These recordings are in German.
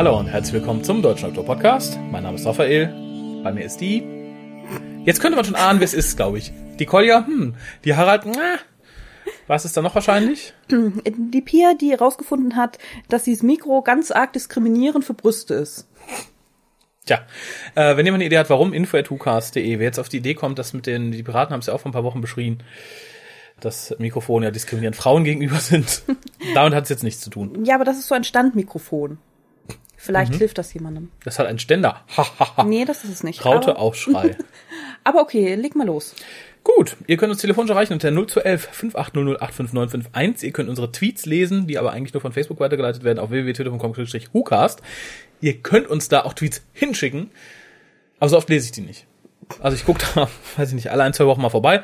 Hallo und herzlich willkommen zum Deutschen Doktor Podcast. Mein Name ist Raphael. Bei mir ist die. Jetzt könnte man schon ahnen, wer es ist, glaube ich. Die Kolja, hm. Die Harald, na. Was ist da noch wahrscheinlich? Die Pia, die herausgefunden hat, dass dieses Mikro ganz arg diskriminierend für Brüste ist. Tja, äh, wenn jemand eine Idee hat, warum, info.hucast.de. Wer jetzt auf die Idee kommt, dass mit den, die Piraten haben es ja auch vor ein paar Wochen beschrien, dass Mikrofone ja diskriminierend Frauen gegenüber sind. Damit hat es jetzt nichts zu tun. Ja, aber das ist so ein Standmikrofon. Vielleicht hilft das jemandem. Das hat einen Ständer. Nee, das ist es nicht. Raute aber, Aufschrei. aber okay, leg mal los. Gut, ihr könnt uns telefonisch erreichen unter 0211 5800 85951. Ihr könnt unsere Tweets lesen, die aber eigentlich nur von Facebook weitergeleitet werden, auf www.twitter.com-hucast. Ihr könnt uns da auch Tweets hinschicken, aber so oft lese ich die nicht. Also ich gucke da, weiß ich nicht, alle ein, zwei Wochen mal vorbei.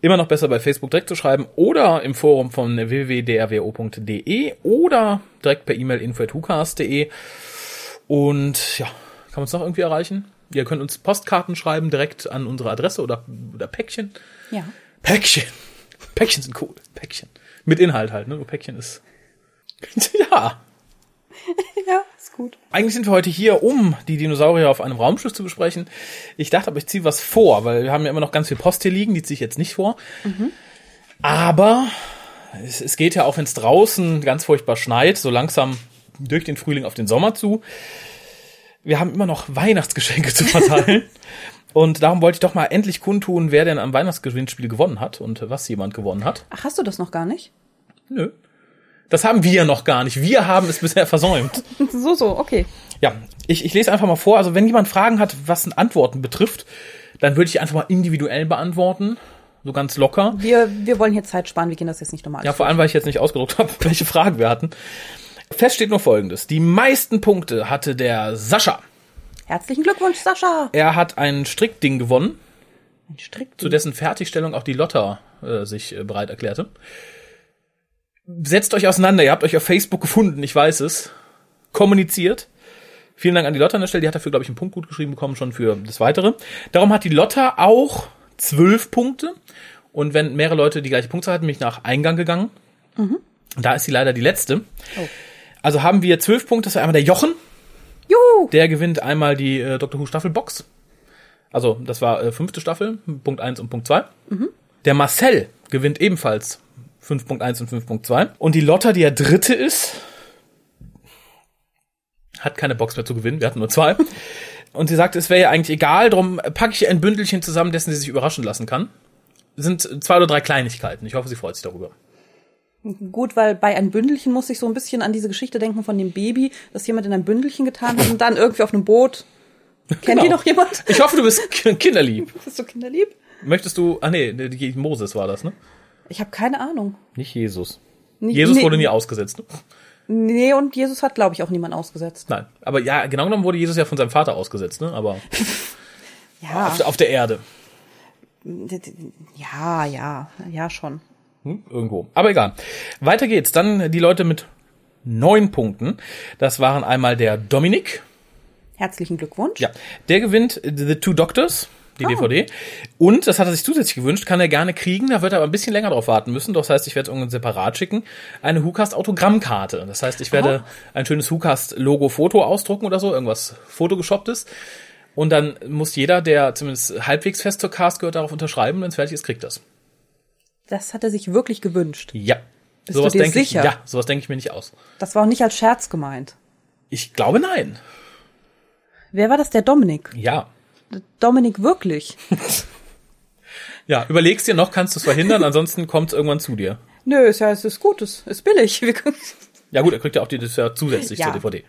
Immer noch besser bei Facebook direkt zu schreiben oder im Forum von www.drwo.de oder direkt per E-Mail info.hucast.de. Und ja, kann man uns noch irgendwie erreichen? Ihr könnt uns Postkarten schreiben direkt an unsere Adresse oder, oder Päckchen. Ja. Päckchen. Päckchen sind cool. Päckchen. Mit Inhalt halt, ne? Nur Päckchen ist. ja. Ja, ist gut. Eigentlich sind wir heute hier, um die Dinosaurier auf einem Raumschiff zu besprechen. Ich dachte aber, ich ziehe was vor, weil wir haben ja immer noch ganz viel Post hier liegen, die ziehe ich jetzt nicht vor. Aber es, es geht ja auch, wenn es draußen ganz furchtbar schneit, so langsam durch den Frühling auf den Sommer zu. Wir haben immer noch Weihnachtsgeschenke zu verteilen. Und darum wollte ich doch mal endlich kundtun, wer denn am Weihnachtsgewinnspiel gewonnen hat und was jemand gewonnen hat. Ach, hast du das noch gar nicht? Nö. Das haben wir noch gar nicht. Wir haben es bisher versäumt. So, so, okay. Ja, ich, ich lese einfach mal vor. Also wenn jemand Fragen hat, was Antworten betrifft, dann würde ich einfach mal individuell beantworten. So ganz locker. Wir, wir wollen hier Zeit sparen, wir gehen das jetzt nicht nochmal Ja, vor allem, weil ich jetzt nicht ausgedruckt habe, welche Fragen wir hatten. Fest steht nur Folgendes. Die meisten Punkte hatte der Sascha. Herzlichen Glückwunsch, Sascha. Er hat ein Strickding gewonnen, Ein Strick. zu dessen Fertigstellung auch die Lotta äh, sich äh, bereit erklärte. Setzt euch auseinander. Ihr habt euch auf Facebook gefunden, ich weiß es. Kommuniziert. Vielen Dank an die Lotta an der Stelle. Die hat dafür, glaube ich, einen Punkt gut geschrieben bekommen, schon für das Weitere. Darum hat die Lotta auch zwölf Punkte. Und wenn mehrere Leute die gleiche Punktzahl hatten, bin ich nach Eingang gegangen. Da ist sie leider die letzte. Oh. Also haben wir zwölf Punkte. Das war einmal der Jochen. Juhu. Der gewinnt einmal die äh, Dr. Who Staffel Box. Also, das war äh, fünfte Staffel, Punkt 1 und Punkt 2. Der Marcel gewinnt ebenfalls 5.1 und 5.2. Und die Lotta, die ja dritte ist, hat keine Box mehr zu gewinnen. Wir hatten nur zwei. Und sie sagt, es wäre ja eigentlich egal, darum packe ich ein Bündelchen zusammen, dessen sie sich überraschen lassen kann. Es sind zwei oder drei Kleinigkeiten. Ich hoffe, sie freut sich darüber. Gut, weil bei ein Bündelchen muss ich so ein bisschen an diese Geschichte denken von dem Baby, das jemand in ein Bündelchen getan hat und dann irgendwie auf einem Boot. Kennt Genau. ihr noch jemand? Ich hoffe, du bist kinderlieb. Bist du kinderlieb? Möchtest du, ah nee, die- Moses war das, ne? Ich habe keine Ahnung. Nicht Jesus. Nie- Jesus nee, wurde nie ausgesetzt, ne? Nee, und Jesus hat, glaube ich, auch niemand ausgesetzt. Nein. Aber ja, genau genommen wurde Jesus ja von seinem Vater ausgesetzt, ne? Aber Ja, auf, auf der Erde. ja, ja, ja schon. Hm? Irgendwo. Aber egal. Weiter geht's. Dann die Leute mit neun Punkten. Das waren einmal der Dominik. Herzlichen Glückwunsch. Ja. Der gewinnt The Two Doctors. Die DVD. Und, das hat er sich zusätzlich gewünscht, kann er gerne kriegen, da wird er aber ein bisschen länger drauf warten müssen. Das heißt, ich werde es irgendwann separat schicken. Eine WhoCast Autogrammkarte. Das heißt, ich werde ein schönes WhoCast Logo Foto ausdrucken oder so, irgendwas Photoshopptes. Und dann muss jeder, der zumindest halbwegs fest zur Cast gehört, darauf unterschreiben. Wenn es fertig ist, kriegt das. Das hat er sich wirklich gewünscht. Ja. Bist sowas du dir denke ich, sicher? ja, sowas denke ich mir nicht aus. Das war auch nicht als Scherz gemeint. Ich glaube nein. Wer war das? Der Dominik. Ja. Dominik wirklich. Ja, überlegst dir noch, kannst du es verhindern, ansonsten kommt es irgendwann zu dir. Nö, ist ja, es ist gut, es ist billig. Ja gut, er kriegt ja auch die, das ja zusätzlich Ja. zur DVD.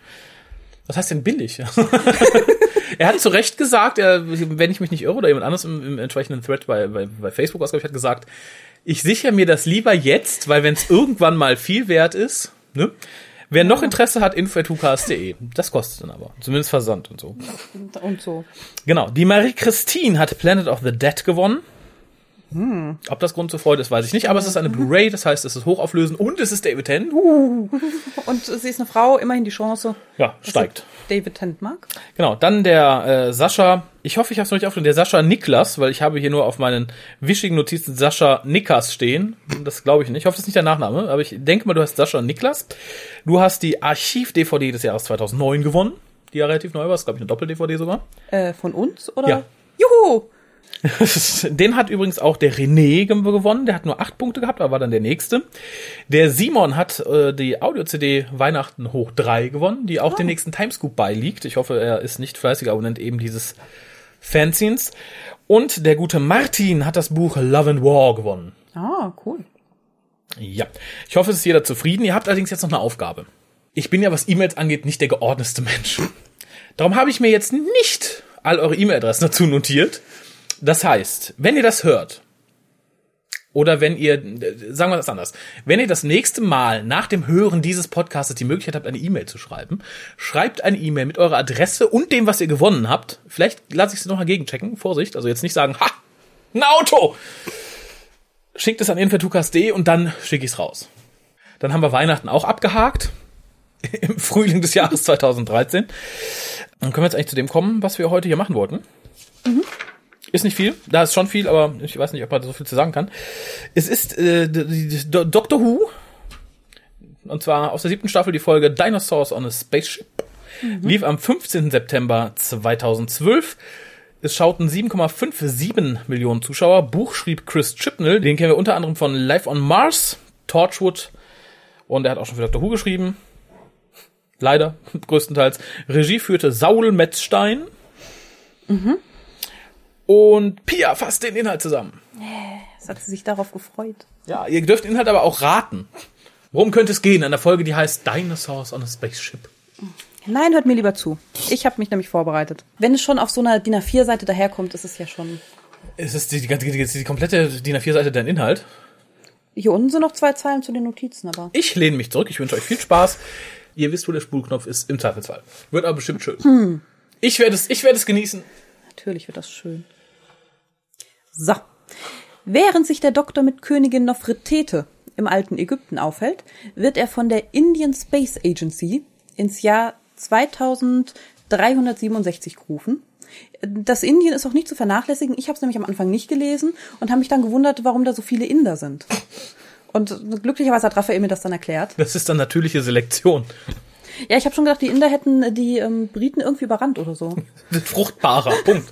Was heißt denn billig? er hat zu Recht gesagt, er, wenn ich mich nicht irre, oder jemand anderes im, im entsprechenden Thread bei, bei, bei Facebook ausgabe, hat gesagt, ich sichere mir das lieber jetzt, weil wenn es irgendwann mal viel wert ist, ne? Wer noch Interesse hat, info.hucast.de. Das kostet dann aber. Zumindest Versand und so. Und so. Genau. Die Marie-Christine hat Planet of the Dead gewonnen. Ob das Grund zur Freude ist, weiß ich nicht, aber es ist eine Blu-ray, das heißt, es ist hochauflösend und es ist David Tennant. Uh, Und sie ist eine Frau, immerhin die Chance. ja, steigt. David Tennant mag. Genau, dann der äh, Sascha, ich hoffe, ich habe es noch nicht aufgenommen, der Sascha Niklas, weil ich habe hier nur auf meinen wischigen Notizen Sascha Nikas stehen. Das glaube ich nicht. Ich hoffe, das ist nicht der Nachname, aber ich denke mal, du hast Sascha Niklas. Du hast die Archiv-DVD des Jahres 2009 gewonnen, die ja relativ neu war, ist glaube ich eine Doppel-DVD sogar. Äh, von uns, oder? Ja. Juhu! Den hat übrigens auch der René ge- gewonnen. Der hat nur acht Punkte gehabt, aber war dann der nächste. Der Simon hat äh, die Audio-CD Weihnachten hoch drei gewonnen, die auch dem nächsten Timescoop beiliegt. Ich hoffe, er ist nicht fleißiger Abonnent eben dieses Fanzines. Und der gute Martin hat das Buch Love and War gewonnen. Ah, cool. Ja, ich hoffe, es ist jeder zufrieden. Ihr habt allerdings jetzt noch eine Aufgabe. Ich bin ja, was E-Mails angeht, nicht der geordnetste Mensch. Darum habe ich mir jetzt nicht all eure E-Mail-Adressen dazu notiert. Das heißt, wenn ihr das hört, oder wenn ihr, sagen wir das anders, wenn ihr das nächste Mal nach dem Hören dieses Podcasts die Möglichkeit habt, eine E-Mail zu schreiben, schreibt eine E-Mail mit eurer Adresse und dem, was ihr gewonnen habt. Vielleicht lasse ich es noch mal gegenchecken. Vorsicht, also jetzt nicht sagen, ha, ein Auto! Schickt es an info2cast.de und dann schicke ich es raus. Dann haben wir Weihnachten auch abgehakt. Im Frühling des Jahres 2013. Dann können wir jetzt eigentlich zu dem kommen, was wir heute hier machen wollten. Ist nicht viel, da ist schon viel, aber ich weiß nicht, ob man so viel zu sagen kann. Es ist äh, Doctor Who. Und zwar aus der siebten Staffel die Folge Dinosaurs on a Spaceship. Lief am 15. September 2012. Es schauten 7,57 Millionen Zuschauer. Buch schrieb Chris Chibnall. Den kennen wir unter anderem von Life on Mars, Torchwood. Und er hat auch schon für Doctor Who geschrieben. Leider, größtenteils. Regie führte Saul Metzstein. Und Pia fasst den Inhalt zusammen. Es hat sie sich darauf gefreut. Ja, ihr dürft den Inhalt aber auch raten. Worum könnte es gehen? An der Folge, die heißt Dinosaurs on a Spaceship. Nein, hört mir lieber zu. Ich habe mich nämlich vorbereitet. Wenn es schon auf so einer DIN A4-Seite daherkommt, ist es ja schon. Es ist die, die, ganze- die, die komplette DIN A4-Seite dein Inhalt. Hier unten sind noch zwei Zeilen zu den Notizen, aber. Ich lehne mich zurück. Ich wünsche euch viel Spaß. Ihr wisst, wo der Spulknopf ist, im Zweifelsfall. Wird aber bestimmt schön. Ich werde es, ich werde es genießen. Natürlich wird das schön. So. Während sich der Doktor mit Königin Nofretete im alten Ägypten aufhält, wird er von der Indian Space Agency ins Jahr 2367 gerufen. Das Indien ist auch nicht zu vernachlässigen. Ich habe es nämlich am Anfang nicht gelesen und habe mich dann gewundert, warum da so viele Inder sind. Und glücklicherweise hat Raphael mir das dann erklärt. Das ist dann natürliche Selektion. Ja, ich habe schon gedacht, die Inder hätten die ähm, Briten irgendwie überrannt oder so. Fruchtbarer. Punkt.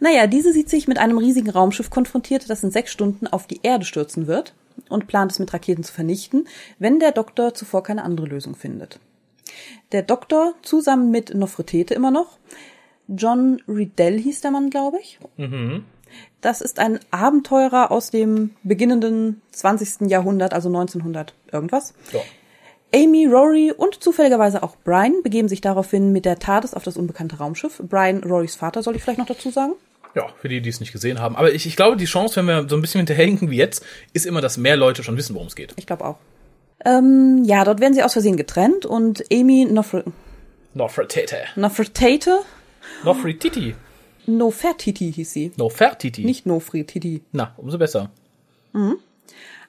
Naja, diese sieht sich mit einem riesigen Raumschiff konfrontiert, das in sechs Stunden auf die Erde stürzen wird und plant es mit Raketen zu vernichten, wenn der Doktor zuvor keine andere Lösung findet. Der Doktor zusammen mit Nofretete immer noch, John Riddell hieß der Mann, glaube ich. Das ist ein Abenteurer aus dem beginnenden 20. Jahrhundert, also 1900 irgendwas. Ja. Amy, Rory und zufälligerweise auch Brian begeben sich daraufhin mit der TARDIS auf das unbekannte Raumschiff. Brian, Rorys Vater, soll ich vielleicht noch dazu sagen? Ja, für die, die es nicht gesehen haben. Aber ich, ich glaube, die Chance, wenn wir so ein bisschen hinterherhinken wie jetzt, ist immer, dass mehr Leute schon wissen, worum es geht. Ich glaube auch. Ähm, ja, dort werden sie aus Versehen getrennt und Amy Nofre Nofretete. Nofretete, Nofretiti. Nofertiti hieß sie. Nofertiti. Nicht Nofretiti. Na, umso besser.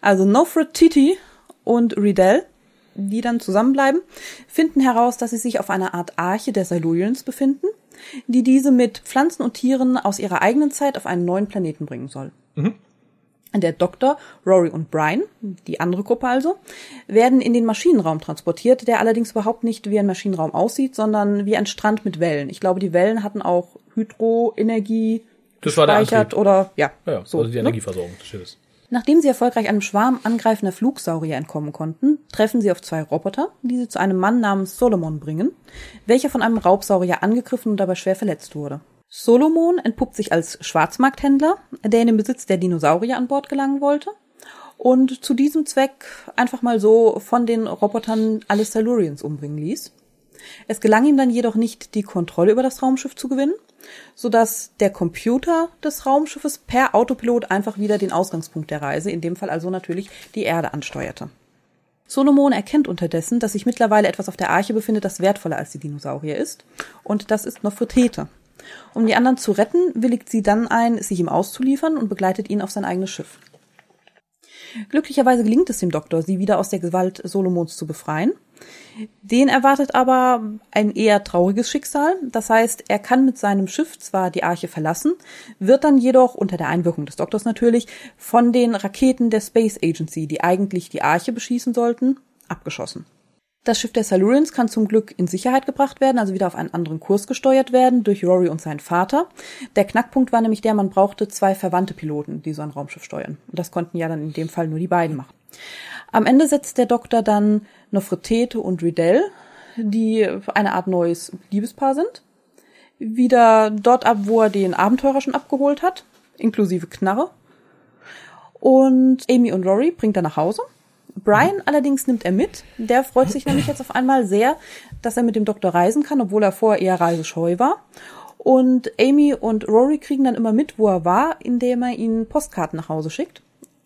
Also Nofretiti und Riddell, die dann zusammenbleiben, finden heraus, dass sie sich auf einer Art Arche der Silurians befinden, die diese mit Pflanzen und Tieren aus ihrer eigenen Zeit auf einen neuen Planeten bringen soll. Der Doktor, Rory und Brian, die andere Gruppe also, werden in den Maschinenraum transportiert, der allerdings überhaupt nicht wie ein Maschinenraum aussieht, sondern wie ein Strand mit Wellen. Ich glaube, die Wellen hatten auch Hydroenergie Das war der Antrieb. oder ja, Ja, so. also die ne? Energieversorgung des Schiffes. Nachdem sie erfolgreich einem Schwarm angreifender Flugsaurier entkommen konnten, treffen sie auf zwei Roboter, die sie zu einem Mann namens Solomon bringen, welcher von einem Raubsaurier angegriffen und dabei schwer verletzt wurde. Solomon entpuppt sich als Schwarzmarkthändler, der in den Besitz der Dinosaurier an Bord gelangen wollte und zu diesem Zweck einfach mal so von den Robotern alle Silurians umbringen ließ. Es gelang ihm dann jedoch nicht, die Kontrolle über das Raumschiff zu gewinnen, sodass der Computer des Raumschiffes per Autopilot einfach wieder den Ausgangspunkt der Reise, in dem Fall also natürlich die Erde, ansteuerte. Solomon erkennt unterdessen, dass sich mittlerweile etwas auf der Arche befindet, das wertvoller als die Dinosaurier ist, und das ist Nofretete. Um die anderen zu retten, willigt sie dann ein, sich ihm auszuliefern und begleitet ihn auf sein eigenes Schiff. Glücklicherweise gelingt es dem Doktor, sie wieder aus der Gewalt Solomons zu befreien. Den erwartet aber ein eher trauriges Schicksal. Das heißt, er kann mit seinem Schiff zwar die Arche verlassen, wird dann jedoch unter der Einwirkung des Doktors natürlich von den Raketen der Space Agency, die eigentlich die Arche beschießen sollten, abgeschossen. Das Schiff der Silurians kann zum Glück in Sicherheit gebracht werden, also wieder auf einen anderen Kurs gesteuert werden durch Rory und seinen Vater. Der Knackpunkt war nämlich der, man brauchte zwei verwandte Piloten, die so ein Raumschiff steuern. Und das konnten ja dann in dem Fall nur die beiden machen. Am Ende setzt der Doktor dann Nofretete und Riddell, die eine Art neues Liebespaar sind, wieder dort ab, wo er den Abenteurer schon abgeholt hat, inklusive Knarre. Und Amy und Rory bringt er nach Hause Brian allerdings nimmt er mit. Der freut sich nämlich jetzt auf einmal sehr, dass er mit dem Doktor reisen kann, obwohl er vorher eher reisescheu war. Und Amy und Rory kriegen dann immer mit, wo er war, indem er ihnen Postkarten nach Hause schickt.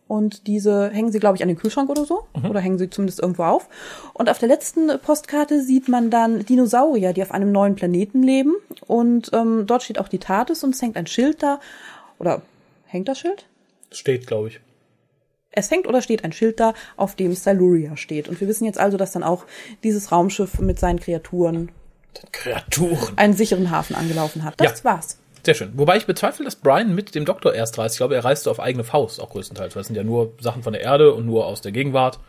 Und diese hängen sie, glaube ich, an den Kühlschrank oder so. Mhm. Oder hängen sie zumindest irgendwo auf. Und auf der letzten Postkarte sieht man dann Dinosaurier, die auf einem neuen Planeten leben. Und ähm, dort steht auch die TARDIS und es hängt ein Schild da. Oder hängt das Schild? Steht, glaube ich. Es hängt oder steht ein Schild da, auf dem Siluria steht. Und wir wissen jetzt also, dass dann auch dieses Raumschiff mit seinen Kreaturen Kreaturen einen sicheren Hafen angelaufen hat. Das ja. war's. Sehr schön. Wobei ich bezweifle, dass Brian mit dem Doktor erst reist. Ich glaube, er reist so auf eigene Faust auch größtenteils. Weil es sind ja nur Sachen von der Erde und nur aus der Gegenwart.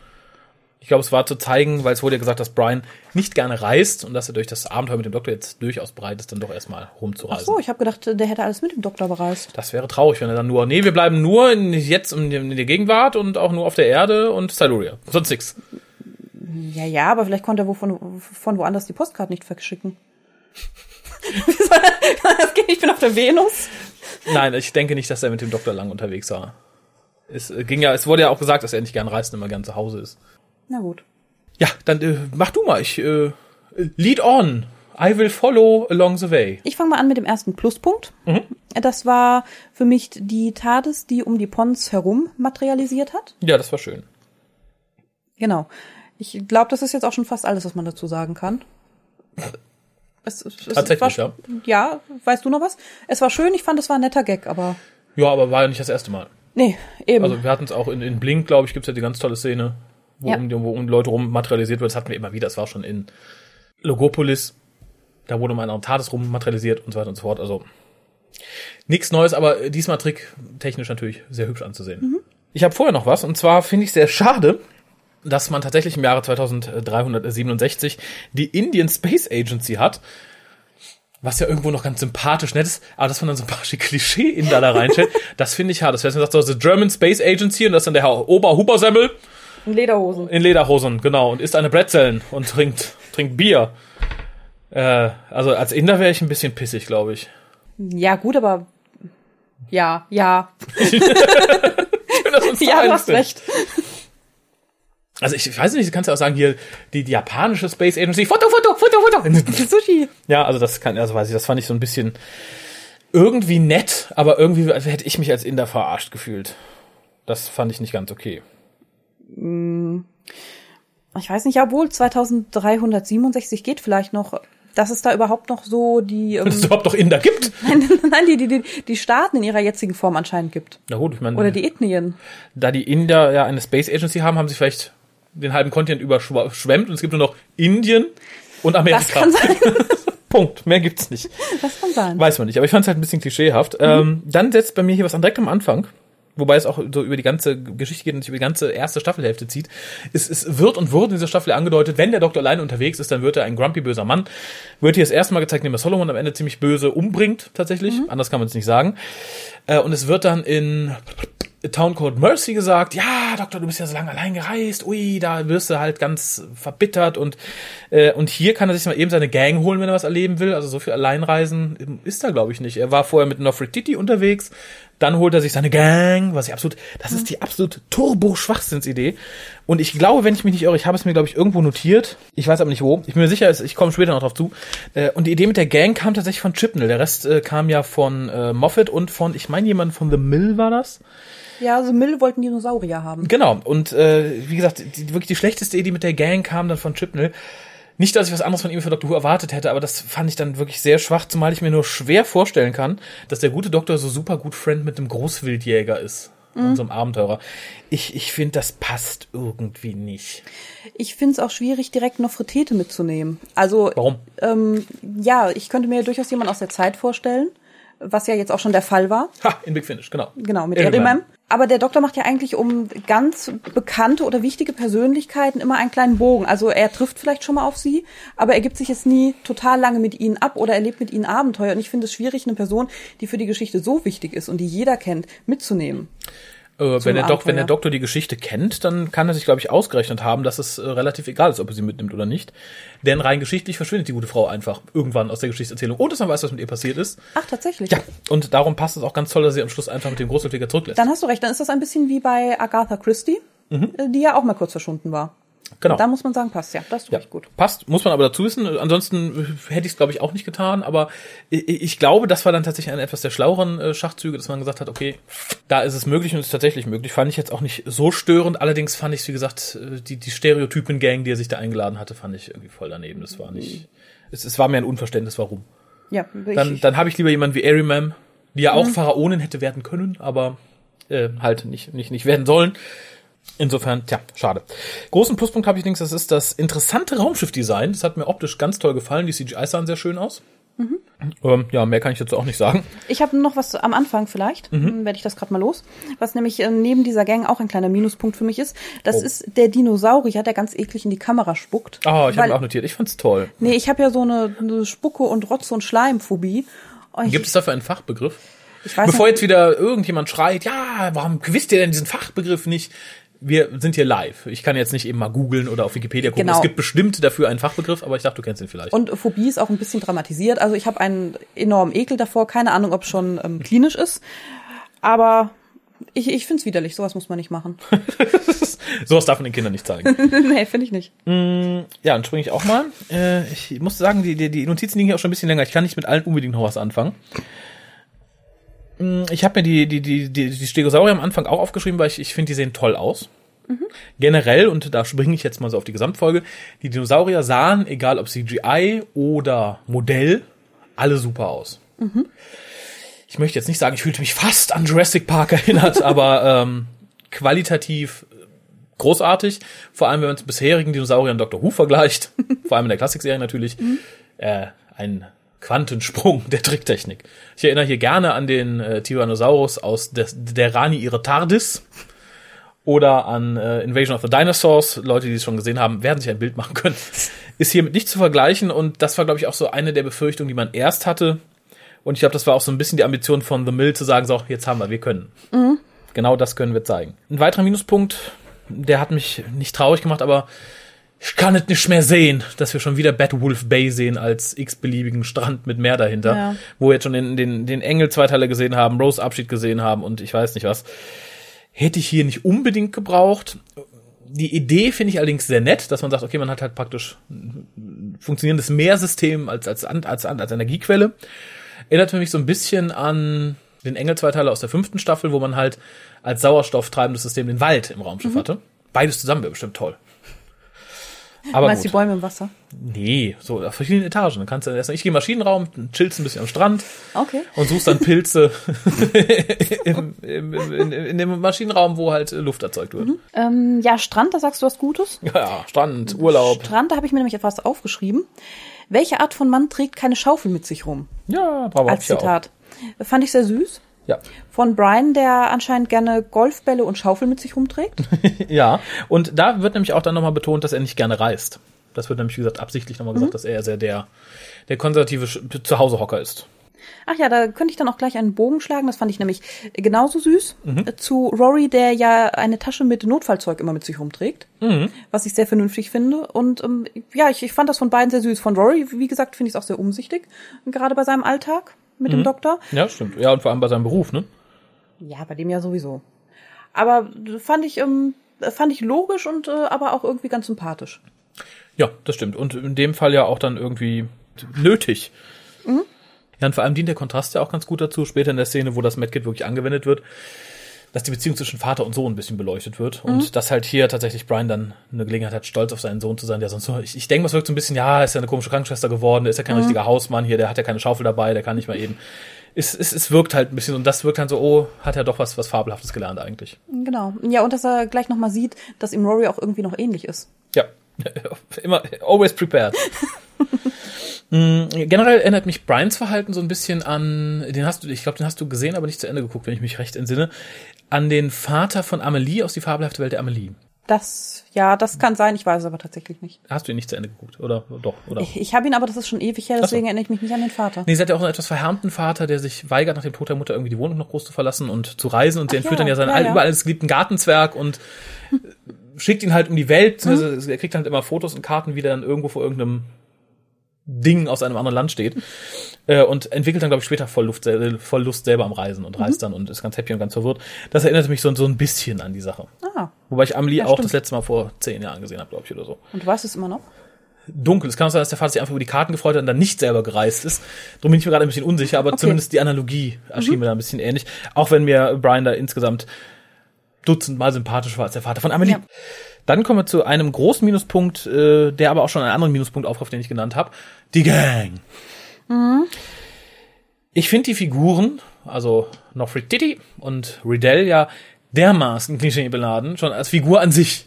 Ich glaube, es war zu zeigen, weil es wurde ja gesagt, dass Brian nicht gerne reist und dass er durch das Abenteuer mit dem Doktor jetzt durchaus bereit ist, dann doch erstmal rumzureisen. Ach so, ich habe gedacht, der hätte alles mit dem Doktor bereist. Das wäre traurig, wenn er dann nur, nee, wir bleiben nur in, jetzt in, in der Gegenwart und auch nur auf der Erde und Siluria. Sonst nix. Ja, ja, aber vielleicht konnte er wo von, von woanders die Postkarte nicht verschicken. ich bin auf der Venus. Nein, ich denke nicht, dass er mit dem Doktor lang unterwegs war. Es ging ja, es wurde ja auch gesagt, dass er nicht gern reist und immer gern zu Hause ist. Na gut. Ja, dann äh, mach du mal. Ich äh, lead on. I will follow along the way. Ich fange mal an mit dem ersten Pluspunkt. Mhm. Das war für mich die TARDIS, die um die Pons herum materialisiert hat. Ja, das war schön. Genau. Ich glaube, das ist jetzt auch schon fast alles, was man dazu sagen kann. Es, es, Tatsächlich, war, ja. Ja, weißt du noch was? Es war schön, ich fand, es war ein netter Gag, aber. Ja, aber war ja nicht das erste Mal. Nee, eben. Also wir hatten es auch in, in Blink, glaube ich, gibt's ja die ganz tolle Szene, wo, ja. um, wo um Leute rum materialisiert wird. Das hatten wir immer wieder. Das war schon in Logopolis. Da wurde mal ein TARDIS rum materialisiert und so weiter und so fort. Also nichts Neues, aber diesmal Trick technisch natürlich sehr hübsch anzusehen. Mhm. Ich habe vorher noch was und zwar finde ich sehr schade, dass man tatsächlich im Jahre 2367 die Indian Space Agency hat. Was ja irgendwo noch ganz sympathisch nett ist, aber dass man dann so ein paar Klischee in da, da reinstellt, das finde ich hart. Das heißt, man sagt so, the German Space Agency und das ist dann der Herr Oberhubersemmel in Lederhosen. In Lederhosen, genau. Und isst eine Brezeln und trinkt, trinkt Bier. Äh, also als Inder wäre ich ein bisschen pissig, glaube ich. Ja, gut, aber ja, ja. Schön, ja, du hast sind. recht. Also ich weiß nicht, du kannst ja auch sagen, hier die, die japanische Space Agency, Foto, Foto, Foto, Foto. Sushi. Ja, also das kann, also weiß ich, das fand ich so ein bisschen irgendwie nett, aber irgendwie hätte ich mich als Inder verarscht gefühlt. Das fand ich nicht ganz okay. Hm, ich weiß nicht, obwohl 2367 geht vielleicht noch, dass es da überhaupt noch so die. Ähm, dass es überhaupt noch Inder gibt? Nein, nein, die, die, die Staaten in ihrer jetzigen Form anscheinend gibt. Na gut, ich meine. Oder die Ethnien. Da die Inder ja eine Space Agency haben, haben sie vielleicht den halben Kontinent überschwemmt und es gibt nur noch Indien und Amerika. Das kann sein. Punkt. Mehr gibt's nicht. Das kann sein. Weiß man nicht, aber ich fand es halt ein bisschen klischeehaft. Mhm. Ähm, dann setzt bei mir hier was an direkt am Anfang wobei es auch so über die ganze Geschichte geht und sich über die ganze erste Staffelhälfte zieht, es, es wird und wurde in dieser Staffel angedeutet, wenn der Doktor allein unterwegs ist, dann wird er ein grumpy böser Mann. Wird hier das erste Mal gezeigt, indem er Solomon am Ende ziemlich böse umbringt, tatsächlich. Mhm. Anders kann man es nicht sagen. Äh, und es wird dann in Town Called Mercy gesagt, ja, Doktor, du bist ja so lange allein gereist, ui, da wirst du halt ganz verbittert und äh, und hier kann er sich mal eben seine Gang holen, wenn er was erleben will. Also so viel Alleinreisen ist er, glaube ich, nicht. Er war vorher mit Nofretiti unterwegs, dann holt er sich seine Gang, was ich absolut, das ist die absolut Turbo-Schwachsinnsidee. Und ich glaube, wenn ich mich nicht irre, ich habe es mir, glaube ich, irgendwo notiert. Ich weiß aber nicht wo. Ich bin mir sicher, ich komme später noch drauf zu. Äh, und die Idee mit der Gang kam tatsächlich von Chipnell. Der Rest äh, kam ja von äh, Moffat und von, ich meine, jemand von The Mill war das. Ja, also Mill wollten Dinosaurier haben. Genau. Und äh, wie gesagt, die, wirklich die schlechteste Idee mit der Gang kam dann von Chipnell. Nicht, dass ich was anderes von ihm für Dr. Who erwartet hätte, aber das fand ich dann wirklich sehr schwach, zumal ich mir nur schwer vorstellen kann, dass der gute Doktor so super gut Friend mit dem Großwildjäger ist. Mhm. Unserem Abenteurer. Ich, ich finde, das passt irgendwie nicht. Ich finde es auch schwierig, direkt Nofretete mitzunehmen. Also, Warum? Ähm, ja, ich könnte mir durchaus jemanden aus der Zeit vorstellen, was ja jetzt auch schon der Fall war. Ha, in Big Finish, genau. Genau, mit Erimem. Aber der Doktor macht ja eigentlich um ganz bekannte oder wichtige Persönlichkeiten immer einen kleinen Bogen. Also er trifft vielleicht schon mal auf sie, aber er gibt sich jetzt nie total lange mit ihnen ab oder erlebt mit ihnen Abenteuer. Und ich finde es schwierig, eine Person, die für die Geschichte so wichtig ist und die jeder kennt, mitzunehmen. Äh, wenn, der Dok wenn der Abenteuer. Doktor die Geschichte kennt, dann kann er sich, glaube ich, ausgerechnet haben, dass es äh, relativ egal ist, ob er sie mitnimmt oder nicht. Denn rein geschichtlich verschwindet die gute Frau einfach irgendwann aus der Geschichtserzählung, ohne dass man weiß, was mit ihr passiert ist. Ach, tatsächlich. Ja, und darum passt es auch ganz toll, dass sie am Schluss einfach mit dem Großwildjäger zurücklässt. Dann hast du recht, dann ist das ein bisschen wie bei Agatha Christie, äh, die ja auch mal kurz verschwunden war. Genau. Da muss man sagen, passt ja. Das ist Ja, recht gut. Passt, muss man aber dazu wissen. Ansonsten hätte ich es, glaube ich, auch nicht getan. Aber ich, ich glaube, das war dann tatsächlich ein etwas der schlaueren äh, Schachzüge, dass man gesagt hat, okay, da ist es möglich und es ist tatsächlich möglich. Fand ich jetzt auch nicht so störend. Allerdings fand ich, wie gesagt, äh, die, die Stereotypen-Gang, die er sich da eingeladen hatte, fand ich irgendwie voll daneben. Das war nicht. Es, es war mir ein Unverständnis, warum. Ja, ich, Dann, dann habe ich lieber jemanden wie Arimam, die ja auch Pharaonin hätte werden können, aber äh, halt nicht, nicht, nicht werden sollen. Insofern, tja, schade. Großen Pluspunkt habe ich links, das ist das interessante Raumschiffdesign. Das hat mir optisch ganz toll gefallen. Die CGIs sahen sehr schön aus. Ähm, ja, mehr kann ich dazu auch nicht sagen. Ich habe noch was am Anfang vielleicht, Mhm. dann werde ich das gerade mal los, was nämlich äh, neben dieser Gang auch ein kleiner Minuspunkt für mich ist. Das Oh. ist der Dinosaurier, der ganz eklig in die Kamera spuckt. Oh, ich habe auch notiert. Ich fand's toll. Nee, ich habe ja so eine, eine Spucke und Rotze und Schleimphobie. Gibt es dafür einen Fachbegriff? ich weiß Bevor nicht, jetzt wieder irgendjemand schreit, ja, warum wisst ihr denn diesen Fachbegriff nicht? Wir sind hier live. Ich kann jetzt nicht eben mal googeln oder auf Wikipedia gucken. Genau. Es gibt bestimmt dafür einen Fachbegriff, aber ich dachte, du kennst ihn vielleicht. und Phobie ist auch ein bisschen dramatisiert. Also ich habe einen enormen Ekel davor. Keine Ahnung, ob es schon ähm, klinisch ist. Aber ich, ich finde es widerlich. Sowas muss man nicht machen. Sowas darf man den Kindern nicht zeigen. nee, finde ich nicht. Ja, dann springe ich auch mal. Äh, ich muss sagen, die, die, die Notizen liegen hier auch schon ein bisschen länger. Ich kann nicht mit allen unbedingt noch was anfangen. Mm, Ich habe mir die, die, die, die, die Stegosaurier am Anfang auch aufgeschrieben, weil ich, ich finde, die sehen toll aus. Generell, und da springe ich jetzt mal so auf die Gesamtfolge, die Dinosaurier sahen, egal ob CGI oder Modell, alle super aus. Ich möchte jetzt nicht sagen, ich fühlte mich fast an Jurassic Park erinnert, aber ähm, qualitativ großartig. Vor allem, wenn man es bisherigen Dinosauriern Dr. Who vergleicht. Vor allem in der Klassikserie natürlich. Äh, ein Quantensprung der Tricktechnik. Ich erinnere hier gerne an den äh, Tyrannosaurus aus des, der Rani ihre TARDIS. Oder an äh, Invasion of the Dinosaurs. Leute, die es schon gesehen haben, werden sich ein Bild machen können. Ist hiermit nicht zu vergleichen. Und das war, glaube ich, auch so eine der Befürchtungen, die man erst hatte. Und ich glaube, das war auch so ein bisschen die Ambition von The Mill zu sagen, so, jetzt haben wir, wir können. Genau das können wir zeigen. Ein weiterer Minuspunkt, der hat mich nicht traurig gemacht, aber ich kann es nicht mehr sehen, dass wir schon wieder Batwolf Bay sehen als x-beliebigen Strand mit Meer dahinter, Ja. wo wir jetzt schon den, den, den Engel-Zweiteiler gesehen haben, Rose Abschied gesehen haben und ich weiß nicht was. Hätte ich hier nicht unbedingt gebraucht. Die Idee finde ich allerdings sehr nett, dass man sagt, okay, man hat halt praktisch ein funktionierendes Meersystem als, als, als, als, Energiequelle. Erinnert mich so ein bisschen an den Engel-Zweiteiler aus der fünften Staffel, wo man halt als sauerstofftreibendes System den Wald im Raumschiff hatte. Beides zusammen wäre bestimmt toll. Aber Meinst du gut. die Bäume im Wasser? Nee, so auf verschiedenen Etagen. Dann kannst du erst ich gehe den Maschinenraum, chillst ein bisschen am Strand Okay. und suchst dann Pilze im, im, im, in, in dem Maschinenraum, wo halt Luft erzeugt wird. Ähm, ja, Strand, da sagst du was Gutes. Ja, Strand, Urlaub. Strand, da habe ich mir nämlich etwas aufgeschrieben. Welche Art von Mann trägt keine Schaufel mit sich rum? Ja, bravo. Als ja auch. Zitat. Fand ich sehr süß. Ja. Von Brian, der anscheinend gerne Golfbälle und Schaufel mit sich rumträgt. ja, und da wird nämlich auch dann nochmal betont, dass er nicht gerne reist. Das wird nämlich, wie gesagt, absichtlich nochmal Mhm. gesagt, dass er sehr der, der konservative Zuhausehocker ist. Ach ja, da könnte ich dann auch gleich einen Bogen schlagen. Das fand ich nämlich genauso süß. Mhm. Zu Rory, der ja eine Tasche mit Notfallzeug immer mit sich rumträgt. Mhm. Was ich sehr vernünftig finde. Und ähm, ja, ich, ich fand das von beiden sehr süß. Von Rory, wie gesagt, finde ich es auch sehr umsichtig. Gerade bei seinem Alltag mit Mhm. dem Doktor. Ja, stimmt. Ja, und vor allem bei seinem Beruf, ne? Ja, bei dem ja sowieso. Aber fand ich, ähm, fand ich logisch und äh, aber auch irgendwie ganz sympathisch. Ja, das stimmt. Und in dem Fall ja auch dann irgendwie nötig. Ja, und vor allem dient der Kontrast ja auch ganz gut dazu, später in der Szene, wo das Medkit wirklich angewendet wird. dass die Beziehung zwischen Vater und Sohn ein bisschen beleuchtet wird und dass halt hier tatsächlich Brian dann eine Gelegenheit hat, stolz auf seinen Sohn zu sein, der sonst so, ich, ich denke, es wirkt so ein bisschen, ja, ist ja eine komische Krankenschwester geworden, der ist ja kein richtiger Hausmann hier, der hat ja keine Schaufel dabei, der kann nicht mal eben. Es, es, es wirkt halt ein bisschen und das wirkt dann so, oh, hat er doch was, was Fabelhaftes gelernt eigentlich. Genau. Ja, und dass er gleich nochmal sieht, dass ihm Rory auch irgendwie noch ähnlich ist. Ja, immer, always prepared. Mm, Generell erinnert mich Brians Verhalten so ein bisschen an, den hast du, ich glaube, den hast du gesehen, aber nicht zu Ende geguckt, wenn ich mich recht entsinne, an den Vater von Amelie aus die fabelhafte Welt der Amelie. Das, ja, das kann sein, ich weiß es aber tatsächlich nicht. Hast du ihn nicht zu Ende geguckt, oder? Doch, oder? Ich, ich habe ihn aber, das ist schon ewig her, deswegen so. erinnere ich mich nicht an den Vater. Nee, sie hat ja auch einen etwas verhärmten Vater, der sich weigert, nach dem Tod der Mutter irgendwie die Wohnung noch groß zu verlassen und zu reisen und sie Ach entführt ja, dann ja seinen ja, ja. überall alles geliebten Gartenzwerg und schickt ihn halt um die Welt, beziehungsweise er kriegt halt immer Fotos und Karten, wie der dann irgendwo vor irgendeinem Ding aus einem anderen Land steht äh, und entwickelt dann, glaube ich, später voll Lust, sel- voll Lust selber am Reisen und reist dann und ist ganz happy und ganz verwirrt. Das erinnert mich so, so ein bisschen an die Sache. Ah, Wobei ich Amelie Ja, auch stimmt. das letzte Mal vor zehn Jahren gesehen habe, glaube ich, oder so. und du weißt es immer noch? Dunkel. Es kann auch sein, dass der Vater sich einfach über die Karten gefreut hat und dann nicht selber gereist ist. Darum bin ich mir gerade ein bisschen unsicher, aber zumindest die Analogie erschien mir da ein bisschen ähnlich. Auch wenn mir Brian da insgesamt dutzendmal sympathisch war als der Vater von Amelie. Ja. Dann kommen wir zu einem großen Minuspunkt, äh, der aber auch schon einen anderen Minuspunkt aufgreift, den ich genannt habe. Die Gang. Ich finde die Figuren, also Nofretiti und Riddell, ja dermaßen klischeebeladen, schon als Figur an sich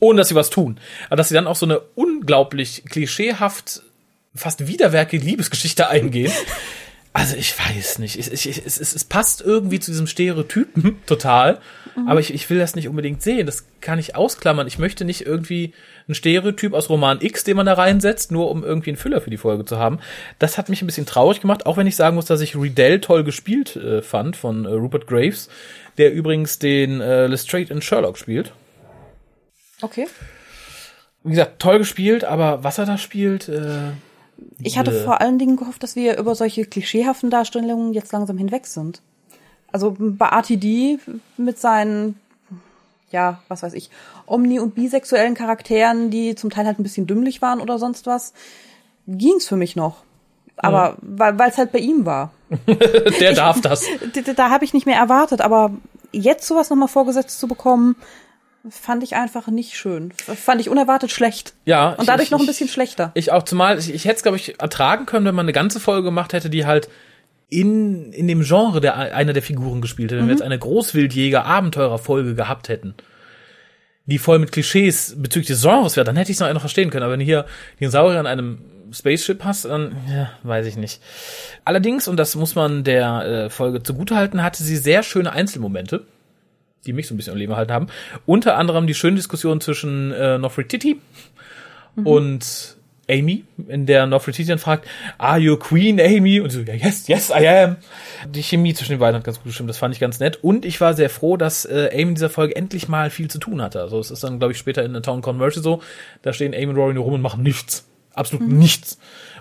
ohne dass sie was tun. Aber dass sie dann auch so eine unglaublich klischeehaft, fast widerwärtige Liebesgeschichte eingehen. Also ich weiß nicht. Ich, ich, ich, es, es, passt irgendwie zu diesem Stereotypen total. Aber ich, ich will das nicht unbedingt sehen. Das kann ich ausklammern. Ich möchte nicht irgendwie ein Stereotyp aus Roman X, den man da reinsetzt, nur um irgendwie einen Füller für die Folge zu haben. Das hat mich ein bisschen traurig gemacht, auch wenn ich sagen muss, dass ich Riddell toll gespielt äh, fand von äh, Rupert Graves, der übrigens den äh, Lestrade in Sherlock spielt. Okay. Wie gesagt, toll gespielt, aber was er da spielt, äh, Ich hatte Äh. vor allen Dingen gehofft, dass wir über solche klischeehaften Darstellungen jetzt langsam hinweg sind. Also bei RTD mit seinen, ja, was weiß ich, omni- und bisexuellen Charakteren, die zum Teil halt ein bisschen dümmlich waren oder sonst was, ging's für mich noch. Aber weil es halt bei ihm war. der darf das. Da, da, habe ich nicht mehr erwartet, aber jetzt sowas nochmal vorgesetzt zu bekommen, fand ich einfach nicht schön. Fand ich unerwartet schlecht. Ja, Und ich- dadurch ich- noch ein ich- bisschen schlechter. Ich auch, zumal ich, ich hätte es, glaube ich, ertragen können, wenn man eine ganze Folge gemacht hätte, die halt in, in dem Genre der einer der Figuren gespielt hätte. Wenn wir jetzt eine Großwildjäger-Abenteurer-Folge gehabt hätten, die voll mit Klischees bezüglich des Genres wäre, dann hätte ich es noch verstehen können. Aber wenn du hier Dinosaurier an einem Spaceship hast, dann ja, weiß ich nicht. Allerdings, und das muss man der äh, Folge zugutehalten, hatte sie sehr schöne Einzelmomente, die mich so ein bisschen am Leben erhalten haben. Unter anderem die schöne Diskussion zwischen äh, Nofretiti und Amy, in der Nofretiti dann fragt, are you a queen, Amy? Und so, ja, yes, yes, I am. Die Chemie zwischen den beiden hat ganz gut gestimmt, das fand ich ganz nett. Und ich war sehr froh, dass äh, Amy in dieser Folge endlich mal viel zu tun hatte. Also es ist dann, glaube ich, später in der Town Conversion so, da stehen Amy und Rory nur rum und machen nichts. Absolut nichts.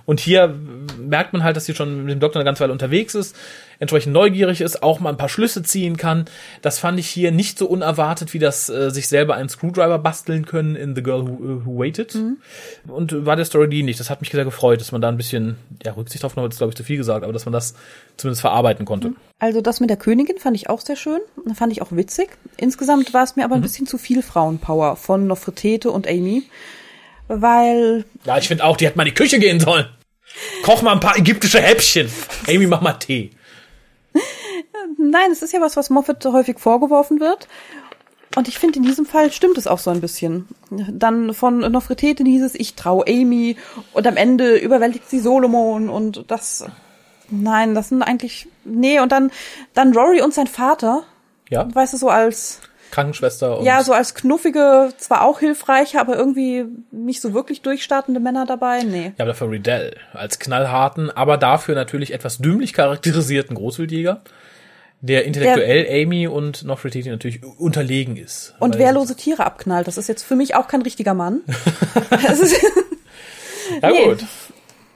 Und hier merkt man halt, dass sie schon mit dem Doktor eine ganze Weile unterwegs ist, entsprechend neugierig ist, auch mal ein paar Schlüsse ziehen kann. Das fand ich hier nicht so unerwartet, wie das äh, sich selber einen Screwdriver basteln können in The Girl Who, Who Waited. Und war der Story dienlich. Das hat mich sehr gefreut, dass man da ein bisschen, ja, Rücksicht drauf genommen hat, ist glaube ich zu viel gesagt, aber dass man das zumindest verarbeiten konnte. Also das mit der Königin fand ich auch sehr schön, fand ich auch witzig. Insgesamt war es mir aber ein bisschen zu viel Frauenpower von Nofretete und Amy, weil Ja, ich finde auch, die hätte mal in die Küche gehen sollen. Koch mal ein paar ägyptische Häppchen. Amy, mach mal Tee. nein, es ist ja was, was Moffat häufig vorgeworfen wird. Und ich finde, in diesem Fall stimmt es auch so ein bisschen. Dann von Nofretete hieß es, ich trau Amy und am Ende überwältigt sie Solomon und das, nein, das sind eigentlich, nee, und dann, dann Rory und sein Vater, Ja, weißt du, so als, Krankenschwester und Ja, so als knuffige, zwar auch hilfreiche, aber irgendwie nicht so wirklich durchstartende Männer dabei. Nee. Ja, aber dafür Riddell als knallharten, aber dafür natürlich etwas dümmlich charakterisierten Großwildjäger, der intellektuell Amy und Nofretiti natürlich unterlegen ist. Und wehrlose Tiere abknallt. Das ist jetzt für mich auch kein richtiger Mann. Ja Nee. gut.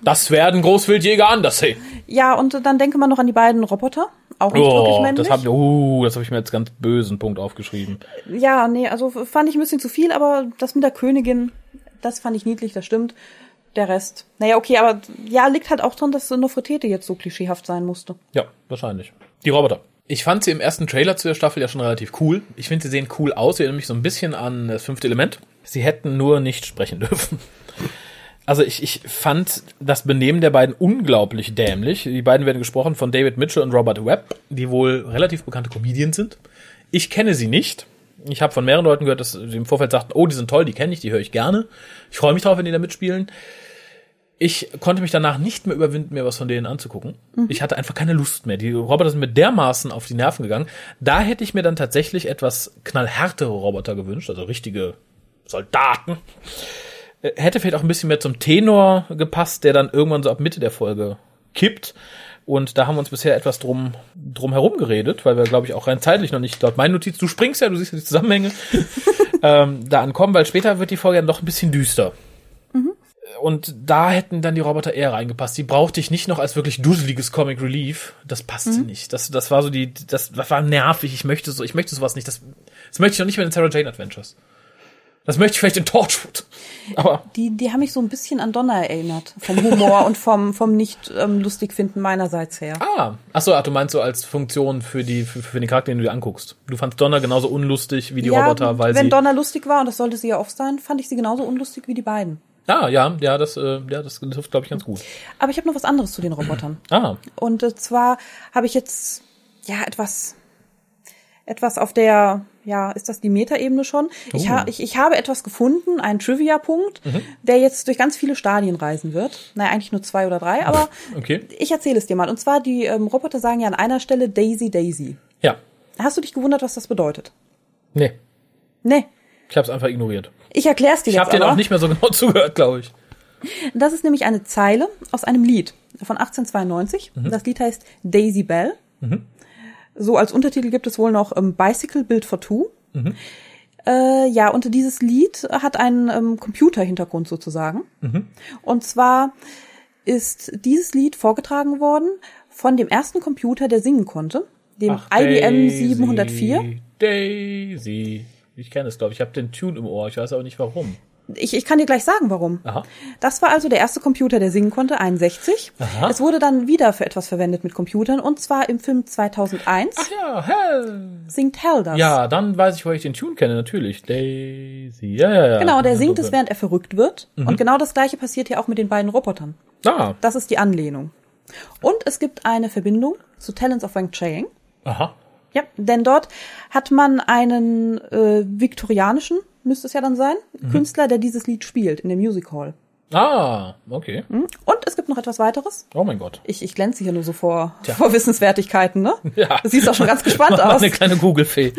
Das werden Großwildjäger anders sehen. ja, und dann denke man noch an die beiden Roboter. Auch nicht wirklich Oh, männlich. das habe uh, das hab ich mir jetzt ganz bösen Punkt aufgeschrieben. ja, nee, also fand ich ein bisschen zu viel, aber das mit der Königin, das fand ich niedlich, das stimmt. Der Rest. Naja, okay, aber ja, liegt halt auch dran, dass Nofretete jetzt so klischeehaft sein musste. Ja, wahrscheinlich. Die Roboter. Ich fand sie im ersten Trailer zu der Staffel ja schon relativ cool. Ich finde, sie sehen cool aus. Sie erinnern mich so ein bisschen an das fünfte Element. Sie hätten nur nicht sprechen dürfen. Also ich, ich fand das Benehmen der beiden unglaublich dämlich. Die beiden werden gesprochen von David Mitchell und Robert Webb, die wohl relativ bekannte Comedians sind. Ich kenne sie nicht. Ich habe von mehreren Leuten gehört, dass sie im Vorfeld sagten, oh, die sind toll, die kenne ich, die höre ich gerne. Ich freue mich drauf, wenn die da mitspielen. Ich konnte mich danach nicht mehr überwinden, mir was von denen anzugucken. Mhm. Ich hatte einfach keine Lust mehr. Die Roboter sind mir dermaßen auf die Nerven gegangen. Da hätte ich mir dann tatsächlich etwas knallhärtere Roboter gewünscht, also richtige Soldaten. Äh, hätte vielleicht auch ein bisschen mehr zum Tenor gepasst, der dann irgendwann so ab Mitte der Folge kippt. Und da haben wir uns bisher etwas drum, drum herum geredet, weil wir, glaube ich, auch rein zeitlich noch nicht dort meine Notiz, du springst ja, du siehst ja die Zusammenhänge, ähm, da ankommen, weil später wird die Folge dann doch ein bisschen düster. Mhm. Und da hätten dann die Roboter eher reingepasst. Die brauchte ich nicht noch als wirklich dusseliges Comic Relief. Das passte mhm. nicht. Das, das war so die, das, das war nervig. Ich möchte so, ich möchte sowas nicht. Das, das möchte ich noch nicht mehr in Sarah Jane Adventures. Das möchte ich vielleicht in Torchwood. Aber die, die haben mich so ein bisschen an Donner erinnert. Vom Humor und vom, vom nicht ähm, lustig finden meinerseits her. Ah, ach so, ach, du meinst so als Funktion für die, für, für den Charakter, den du dir anguckst. Du fandst Donner genauso unlustig wie die ja, Roboter, weil wenn sie. Wenn Donner lustig war, und das sollte sie ja oft sein, fand ich sie genauso unlustig wie die beiden. Ah, ja, ja, das, äh, ja, das hilft, glaube ich, ganz gut. Aber ich habe noch was anderes zu den Robotern. Ah. Und äh, zwar habe ich jetzt, ja, etwas, etwas auf der ja, ist das die Metaebene schon? Oh. Ich, ha ich, ich habe etwas gefunden, einen Trivia-Punkt, mhm. der jetzt durch ganz viele Stadien reisen wird. Naja, eigentlich nur zwei oder drei, aber okay. ich erzähle es dir mal. Und zwar, die ähm, Roboter sagen ja an einer Stelle Daisy Daisy. Ja. Hast du dich gewundert, was das bedeutet? Nee. Nee. Ich habe es einfach ignoriert. Ich erkläre es dir ich jetzt Ich habe dir auch nicht mehr so genau zugehört, glaube ich. Das ist nämlich eine Zeile aus einem Lied von 1892. Mhm. Das Lied heißt Daisy Bell. Mhm. So als Untertitel gibt es wohl noch ähm, Bicycle Build for Two. Mhm. Äh, ja, und dieses Lied hat einen ähm, Computerhintergrund sozusagen. Mhm. Und zwar ist dieses Lied vorgetragen worden von dem ersten Computer, der singen konnte, dem Ach, IBM Daisy, 704. Daisy. Ich kenne es, glaube ich. Ich habe den Tune im Ohr. Ich weiß aber nicht warum. Ich, ich kann dir gleich sagen, warum. Aha. Das war also der erste Computer, der singen konnte, 61. Aha. Es wurde dann wieder für etwas verwendet mit Computern und zwar im Film 2001. Ach ja, Hell. Singt Hell das. Ja, dann weiß ich, wo ich den Tune kenne, natürlich. Daisy, ja, ja, ja. Genau, der singt es, während er verrückt wird. Mhm. Und genau das gleiche passiert hier auch mit den beiden Robotern. Ah. Das ist die Anlehnung. Und es gibt eine Verbindung zu Talents of Wang Chang. Aha. Ja, denn dort hat man einen äh, viktorianischen müsste es ja dann sein, mhm. Künstler, der dieses Lied spielt in dem Music Hall. Ah, okay. Mhm. Und es gibt noch etwas weiteres. Oh mein Gott. Ich, ich glänze hier nur so vor, vor Wissenswertigkeiten, ne? Ja. Du siehst auch schon ganz gespannt aus. Eine kleine Google-Fee.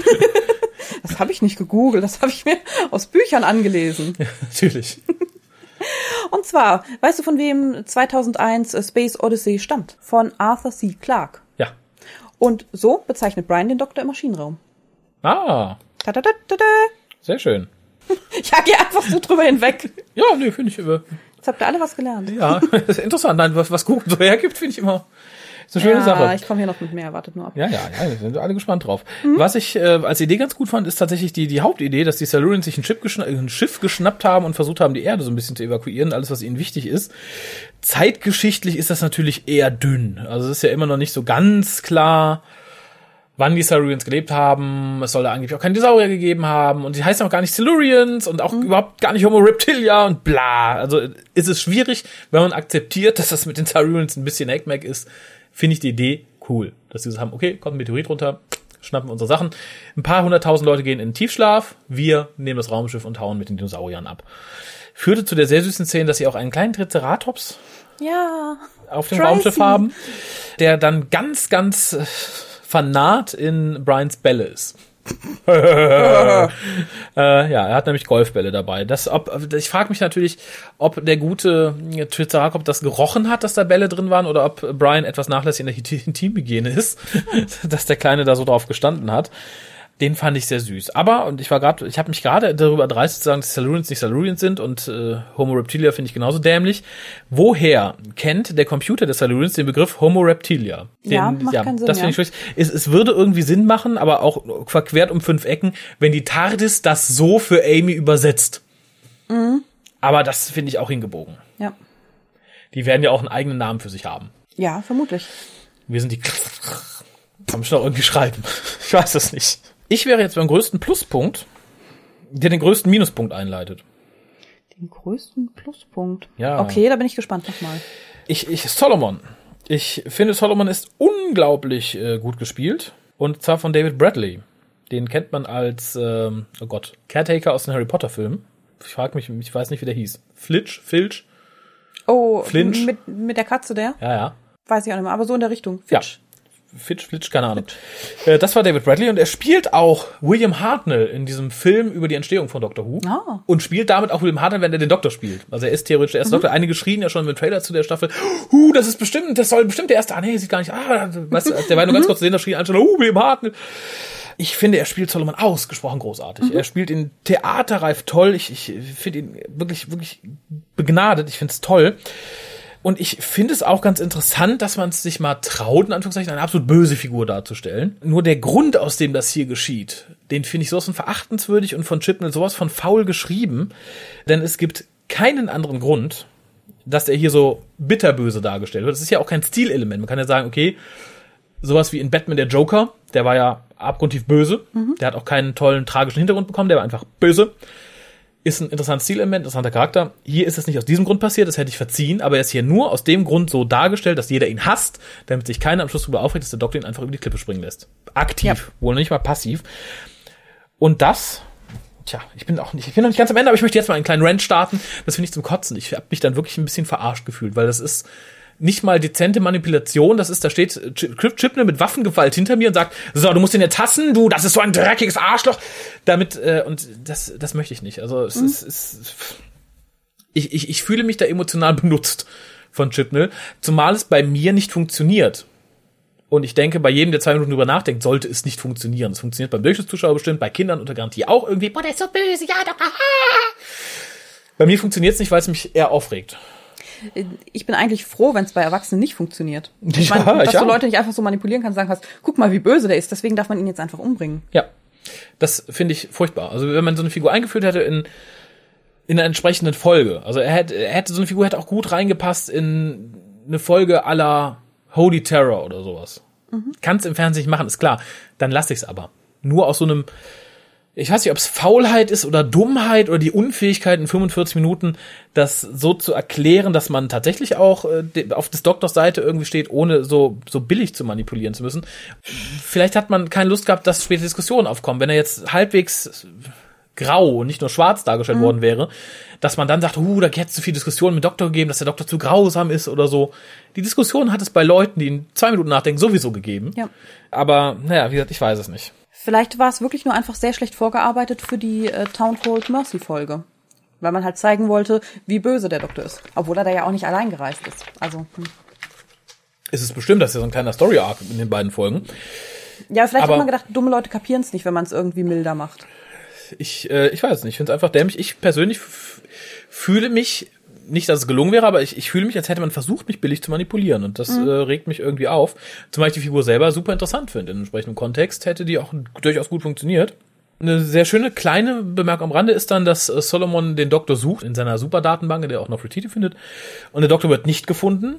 das habe ich nicht gegoogelt, das habe ich mir aus Büchern angelesen. Ja, natürlich. Und zwar, weißt du, von wem 2001 Space Odyssey stammt? Von Arthur C. Clarke. Ja. Und so bezeichnet Brian den Doktor im Maschinenraum. Ah. -ta -ta -ta. Sehr schön. Ich hake hier einfach so drüber hinweg. Ja, nee, finde ich über. Jetzt habt ihr alle was gelernt. Ja, das ist interessant. Nein, was, was Google so hergibt, finde ich immer. Ist eine schöne ja, Sache. ich komme hier noch mit mehr, wartet nur ab. Ja, ja, ja, sind alle gespannt drauf. Mhm. Was ich äh, als Idee ganz gut fand, ist tatsächlich die, die Hauptidee, dass die Silurians sich ein, Schiff geschna ein Schiff geschnappt haben und versucht haben, die Erde so ein bisschen zu evakuieren, alles, was ihnen wichtig ist. Zeitgeschichtlich ist das natürlich eher dünn. Also es ist ja immer noch nicht so ganz klar, wann die Silurians gelebt haben. Es soll da angeblich auch keine Dinosaurier gegeben haben. Und die heißen auch gar nicht Silurians und auch mhm. überhaupt gar nicht Homo Reptilia und bla. Also ist es schwierig, wenn man akzeptiert, dass das mit den Silurians ein bisschen Eggmack ist, finde ich die Idee cool. Dass sie so haben, okay, kommt ein Meteorit runter, schnappen unsere Sachen. Ein paar hunderttausend Leute gehen in den Tiefschlaf. Wir nehmen das Raumschiff und hauen mit den Dinosauriern ab. Führte zu der sehr süßen Szene, dass sie auch einen kleinen Triceratops ja, auf dem Raumschiff haben, der dann ganz, ganz Fanat in Brians Bälle ist. äh, ja, er hat nämlich Golfbälle dabei. Das, ob, ich frage mich natürlich, ob der gute Triceratops das gerochen hat, dass da Bälle drin waren, oder ob Brian etwas nachlässig in der Intimhygiene ist, dass der Kleine da so drauf gestanden hat. Den fand ich sehr süß. Aber, und ich war gerade, ich habe mich gerade darüber dreist zu sagen, dass Salurians nicht Salurians sind und äh, Homo Reptilia finde ich genauso dämlich. Woher kennt der Computer des Salurians den Begriff Homo Reptilia? Den, ja, macht ja, keinen Sinn, das finde ich schlecht. Es, es würde irgendwie Sinn machen, aber auch verquert um fünf Ecken, wenn die TARDIS das so für Amy übersetzt. Mhm. Aber das finde ich auch hingebogen. Ja. Die werden ja auch einen eigenen Namen für sich haben. Ja, vermutlich. Wir sind die Kann man schon auch irgendwie schreiben. Ich weiß es nicht. Ich wäre jetzt beim größten Pluspunkt, der den größten Minuspunkt einleitet. Den größten Pluspunkt. Ja. Okay, da bin ich gespannt nochmal. Ich, ich, Solomon. Ich finde, Solomon ist unglaublich äh, gut gespielt. Und zwar von David Bradley. Den kennt man als, ähm, oh Gott, Caretaker aus den Harry Potter Filmen. Ich frage mich, ich weiß nicht, wie der hieß. Flitch? Filch? Oh, Flinch. Mit, mit der Katze der? Ja, ja. Weiß ich auch nicht mehr, aber so in der Richtung. Ja. Fitch. Fitch, Flitch, keine Ahnung. Äh, das war David Bradley und er spielt auch William Hartnell in diesem Film über die Entstehung von Doctor Who. Ah. Und spielt damit auch William Hartnell, wenn er den Doktor spielt. Also er ist theoretisch der erste Doktor. Einige schrien ja schon im Trailer zu der Staffel, huh, das ist bestimmt, das soll bestimmt der erste, ah nee, sieht gar nicht, ah, weißt du, der war nur ganz kurz zu sehen, da schrien alle schon, uh, William Hartnell. Ich finde, er spielt Solomon ausgesprochen großartig. Er spielt ihn theaterreif toll. Ich, ich finde ihn wirklich, wirklich begnadet. Ich finde es toll. Und ich finde es auch ganz interessant, dass man es sich mal traut, in Anführungszeichen eine absolut böse Figur darzustellen. Nur der Grund, aus dem das hier geschieht, den finde ich sowas von verachtenswürdig und von Chipnell sowas von faul geschrieben. Denn es gibt keinen anderen Grund, dass er hier so bitterböse dargestellt wird. Das ist ja auch kein Stilelement. Man kann ja sagen, okay, sowas wie in Batman der Joker, der war ja abgrundtief böse. Der hat auch keinen tollen tragischen Hintergrund bekommen, der war einfach böse. Ist ein interessantes Stilelement, interessanter Charakter. Hier ist es nicht aus diesem Grund passiert, das hätte ich verziehen, aber er ist hier nur aus dem Grund so dargestellt, dass jeder ihn hasst, damit sich keiner am Schluss darüber aufregt, dass der Doktor ihn einfach über die Klippe springen lässt. Aktiv, Ja. wohl nicht mal passiv. Und das, tja, ich bin auch nicht, ich bin noch nicht ganz am Ende, aber ich möchte jetzt mal einen kleinen Rant starten. Das finde ich zum Kotzen. Ich habe mich dann wirklich ein bisschen verarscht gefühlt, weil das ist nicht mal dezente Manipulation. Das ist, da steht Chip Chipner mit Waffengewalt hinter mir und sagt, so, du musst ihn jetzt hassen, du, das ist so ein dreckiges Arschloch. Damit, äh, und das, das möchte ich nicht. Also es ist, es, ich, ich, ich fühle mich da emotional benutzt von Chipnell, zumal es bei mir nicht funktioniert. Und ich denke, bei jedem, der zwei Minuten drüber nachdenkt, sollte es nicht funktionieren. Es funktioniert beim Durchschnittszuschauer bestimmt, bei Kindern unter Garantie auch irgendwie. Boah, der ist so böse, ja, doch. Ah. Bei mir funktioniert es nicht, weil es mich eher aufregt. Ich bin eigentlich froh, wenn es bei Erwachsenen nicht funktioniert. Ich Ja, meine, ich dass du auch. Leute nicht einfach so manipulieren kannst, sagen kannst, guck mal, wie böse der ist, deswegen darf man ihn jetzt einfach umbringen. Ja, das finde ich furchtbar. Also wenn man so eine Figur eingeführt hätte in in einer entsprechenden Folge. Also er hätte, er hätte so eine Figur hätte auch gut reingepasst in eine Folge aller Holy Terror oder sowas. Kannst im Fernsehen nicht machen, ist klar. Dann lasse ich es aber. Nur aus so einem, ich weiß nicht, ob es Faulheit ist oder Dummheit oder die Unfähigkeit in 45 Minuten, das so zu erklären, dass man tatsächlich auch äh, auf des Doktors Seite irgendwie steht, ohne so, so billig zu manipulieren zu müssen. Vielleicht hat man keine Lust gehabt, dass später Diskussionen aufkommen. Wenn er jetzt halbwegs grau und nicht nur schwarz dargestellt worden wäre, dass man dann sagt, uh, da hätte es zu viel Diskussion mit dem Doktor gegeben, dass der Doktor zu grausam ist oder so. Die Diskussion hat es bei Leuten, die in zwei Minuten nachdenken, sowieso gegeben. Ja. Aber, naja, wie gesagt, ich weiß es nicht. Vielleicht war es wirklich nur einfach sehr schlecht vorgearbeitet für die äh, Town Cold Mercy Folge. Weil man halt zeigen wollte, wie böse der Doktor ist. Obwohl er da ja auch nicht allein gereist ist. Also, hm. Es ist bestimmt, das ist ja so ein kleiner Story-Arc in den beiden Folgen. Ja, vielleicht Aber- hat man gedacht, dumme Leute kapieren es nicht, wenn man es irgendwie milder macht. Ich, äh, ich weiß es nicht, ich finde es einfach dämlich. Ich persönlich fühle mich, nicht, dass es gelungen wäre, aber ich, ich fühle mich, als hätte man versucht, mich billig zu manipulieren. Und das äh, regt mich irgendwie auf. Zumal ich die Figur selber super interessant finde. In entsprechendem Kontext hätte die auch durchaus gut funktioniert. Eine sehr schöne kleine Bemerkung am Rande ist dann, dass äh, Solomon den Doktor sucht in seiner Superdatenbank, in der er auch noch Retreat findet. Und der Doktor wird nicht gefunden.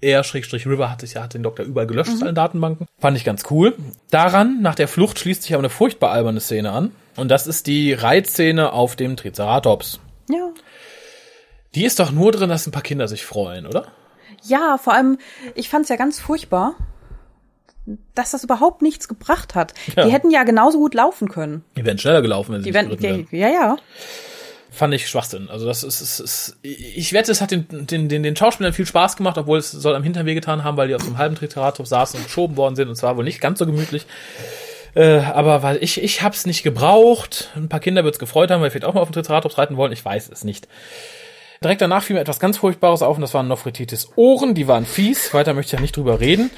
Er, Schrägstrich River, hat sich ja hat den Doktor überall gelöscht aus allen Datenbanken. Fand ich ganz cool. Daran, nach der Flucht, schließt sich aber eine furchtbar alberne Szene an. Und das ist die Reitszene auf dem Triceratops. Ja. Die ist doch nur drin, dass ein paar Kinder sich freuen, oder? Ja, vor allem, ich fand es ja ganz furchtbar, dass das überhaupt nichts gebracht hat. Ja. Die hätten ja genauso gut laufen können. Die wären schneller gelaufen, wenn sie Die nicht werden, geritten wären. ja, ja. Fand ich Schwachsinn. Also das ist, ist, ist ich wette, es hat den, den, den, den Schauspielern viel Spaß gemacht, obwohl es soll am Hintern wehgetan haben, weil die auf so einem halben Triceratops saßen und geschoben worden sind und zwar wohl nicht ganz so gemütlich. Äh, aber weil ich, ich hab's nicht gebraucht. Ein paar Kinder wird's gefreut haben, weil sie vielleicht auch mal auf dem Triceratops reiten wollen. Ich weiß es nicht. Direkt danach fiel mir etwas ganz Furchtbares auf und das waren Nofrititis Ohren. Die waren fies. Weiter möchte ich ja nicht drüber reden.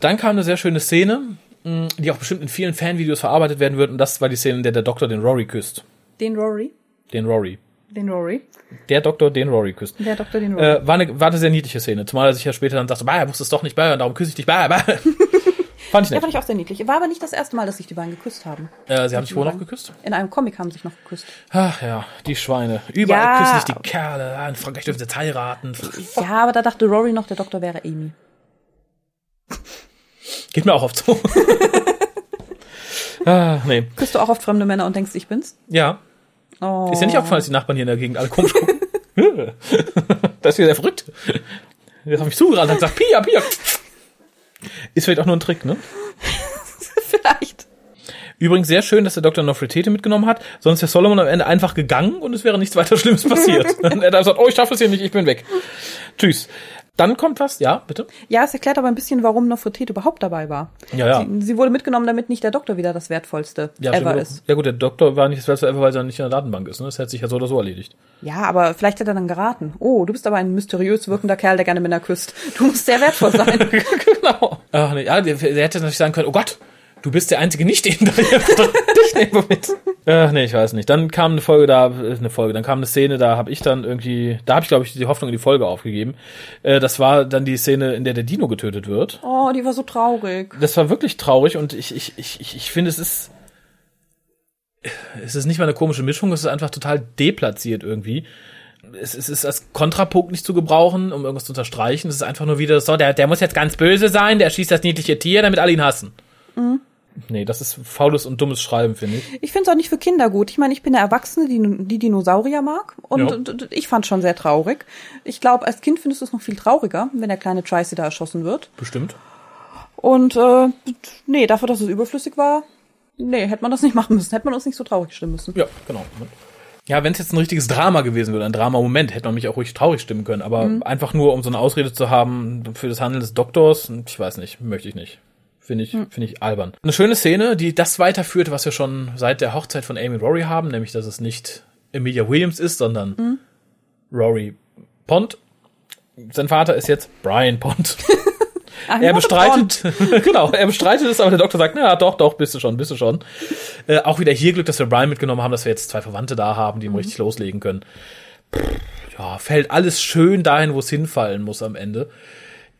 Dann kam eine sehr schöne Szene, mh, die auch bestimmt in vielen Fanvideos verarbeitet werden wird und das war die Szene, in der der Doktor den Rory küsst. Den Rory. Den Rory. Den Rory. Der Doktor den Rory küsst. Der Doktor den Rory. Äh, war, eine, war eine sehr niedliche Szene. Zumal er sich ja später dann sagte, bah, er wusste es doch nicht, bah, und darum küsse ich dich, bah, bah. Fand ich Ja, nett. fand ich auch sehr niedlich. War aber nicht das erste Mal, dass sich die beiden geküsst haben. Äh, sie haben sich wohl noch geküsst? In einem Comic haben sie sich noch geküsst. Ach ja, die Schweine. Überall Ja. küssen sich die Kerle. In Frankreich dürfen sie jetzt heiraten. Ja, aber da dachte Rory noch, der Doktor wäre Amy. Geht mir auch oft so. ah, nee. Küsst du auch oft fremde Männer und denkst, ich bin's? Ja. Oh. Ist ja nicht aufgefallen, dass die Nachbarn hier in der Gegend alle komisch gucken. das ist wieder sehr verrückt. Jetzt habe ich zugerannt und gesagt, Pia, Pia. Ist vielleicht auch nur ein Trick, ne? Vielleicht. Übrigens sehr schön, dass der Dr. Nofretete mitgenommen hat, sonst wäre Solomon am Ende einfach gegangen und es wäre nichts weiter Schlimmes passiert. er hat gesagt, oh, ich schaffe es hier nicht, ich bin weg. Tschüss. Dann kommt was, ja, bitte? Ja, es erklärt aber ein bisschen, warum Nofretete überhaupt dabei war. Ja, ja. Sie, sie wurde mitgenommen, damit nicht der Doktor wieder das Wertvollste Ja, ever ist. ja gut, der Doktor war nicht das Beste ever, weil er nicht in der Datenbank ist. Ne? Das hätte sich ja so oder so erledigt. Ja, aber vielleicht hat er dann geraten. Oh, du bist aber ein mysteriös wirkender Kerl, der gerne Männer küsst. Du musst sehr wertvoll sein. genau. Ach, nee, ja, der, der hätte natürlich sagen können, oh Gott, du bist der einzige nicht in Dich nehmen wir mit. Ach, nee, ich weiß nicht. Dann kam eine Folge da, äh, eine Folge, dann kam eine Szene, da habe ich dann irgendwie, da habe ich glaube ich die Hoffnung in die Folge aufgegeben. Äh, das war dann die Szene, in der der Dino getötet wird. Oh, die war so traurig. Das war wirklich traurig und ich, ich, ich, ich, ich finde, es ist, es ist nicht mal eine komische Mischung, es ist einfach total deplatziert irgendwie. Es, es ist als Kontrapunkt nicht zu gebrauchen, um irgendwas zu unterstreichen. Es ist einfach nur wieder so, der, der muss jetzt ganz böse sein, der schießt das niedliche Tier, damit alle ihn hassen. Nee, das ist faules und dummes Schreiben, finde ich. Ich finde es auch nicht für Kinder gut. Ich meine, ich bin eine Erwachsene, die, die Dinosaurier mag. Und, Ja. und, und ich fand schon sehr traurig. Ich glaube, als Kind findest du es noch viel trauriger, wenn der kleine Tracy da erschossen wird. Bestimmt. Und äh, nee, dafür, dass es überflüssig war, nee, hätte man das nicht machen müssen. Hätte man uns nicht so traurig stimmen müssen. Ja, genau. Ja, wenn es jetzt ein richtiges Drama gewesen wäre, ein Drama-Moment, hätte man mich auch ruhig traurig stimmen können. Aber einfach nur, um so eine Ausrede zu haben für das Handeln des Doktors, ich weiß nicht, möchte ich nicht. Finde ich, finde ich albern. Eine schöne Szene, die das weiterführt, was wir schon seit der Hochzeit von Amy und Rory haben, nämlich, dass es nicht Emilia Williams ist, sondern Rory Pond. Sein Vater ist jetzt Brian Pond. Er bestreitet, genau, er bestreitet es, aber der Doktor sagt, na doch, doch, bist du schon, bist du schon. Äh, auch wieder hier Glück, dass wir Brian mitgenommen haben, dass wir jetzt zwei Verwandte da haben, die Mhm. richtig loslegen können. Pff, Ja, fällt alles schön dahin, wo es hinfallen muss am Ende.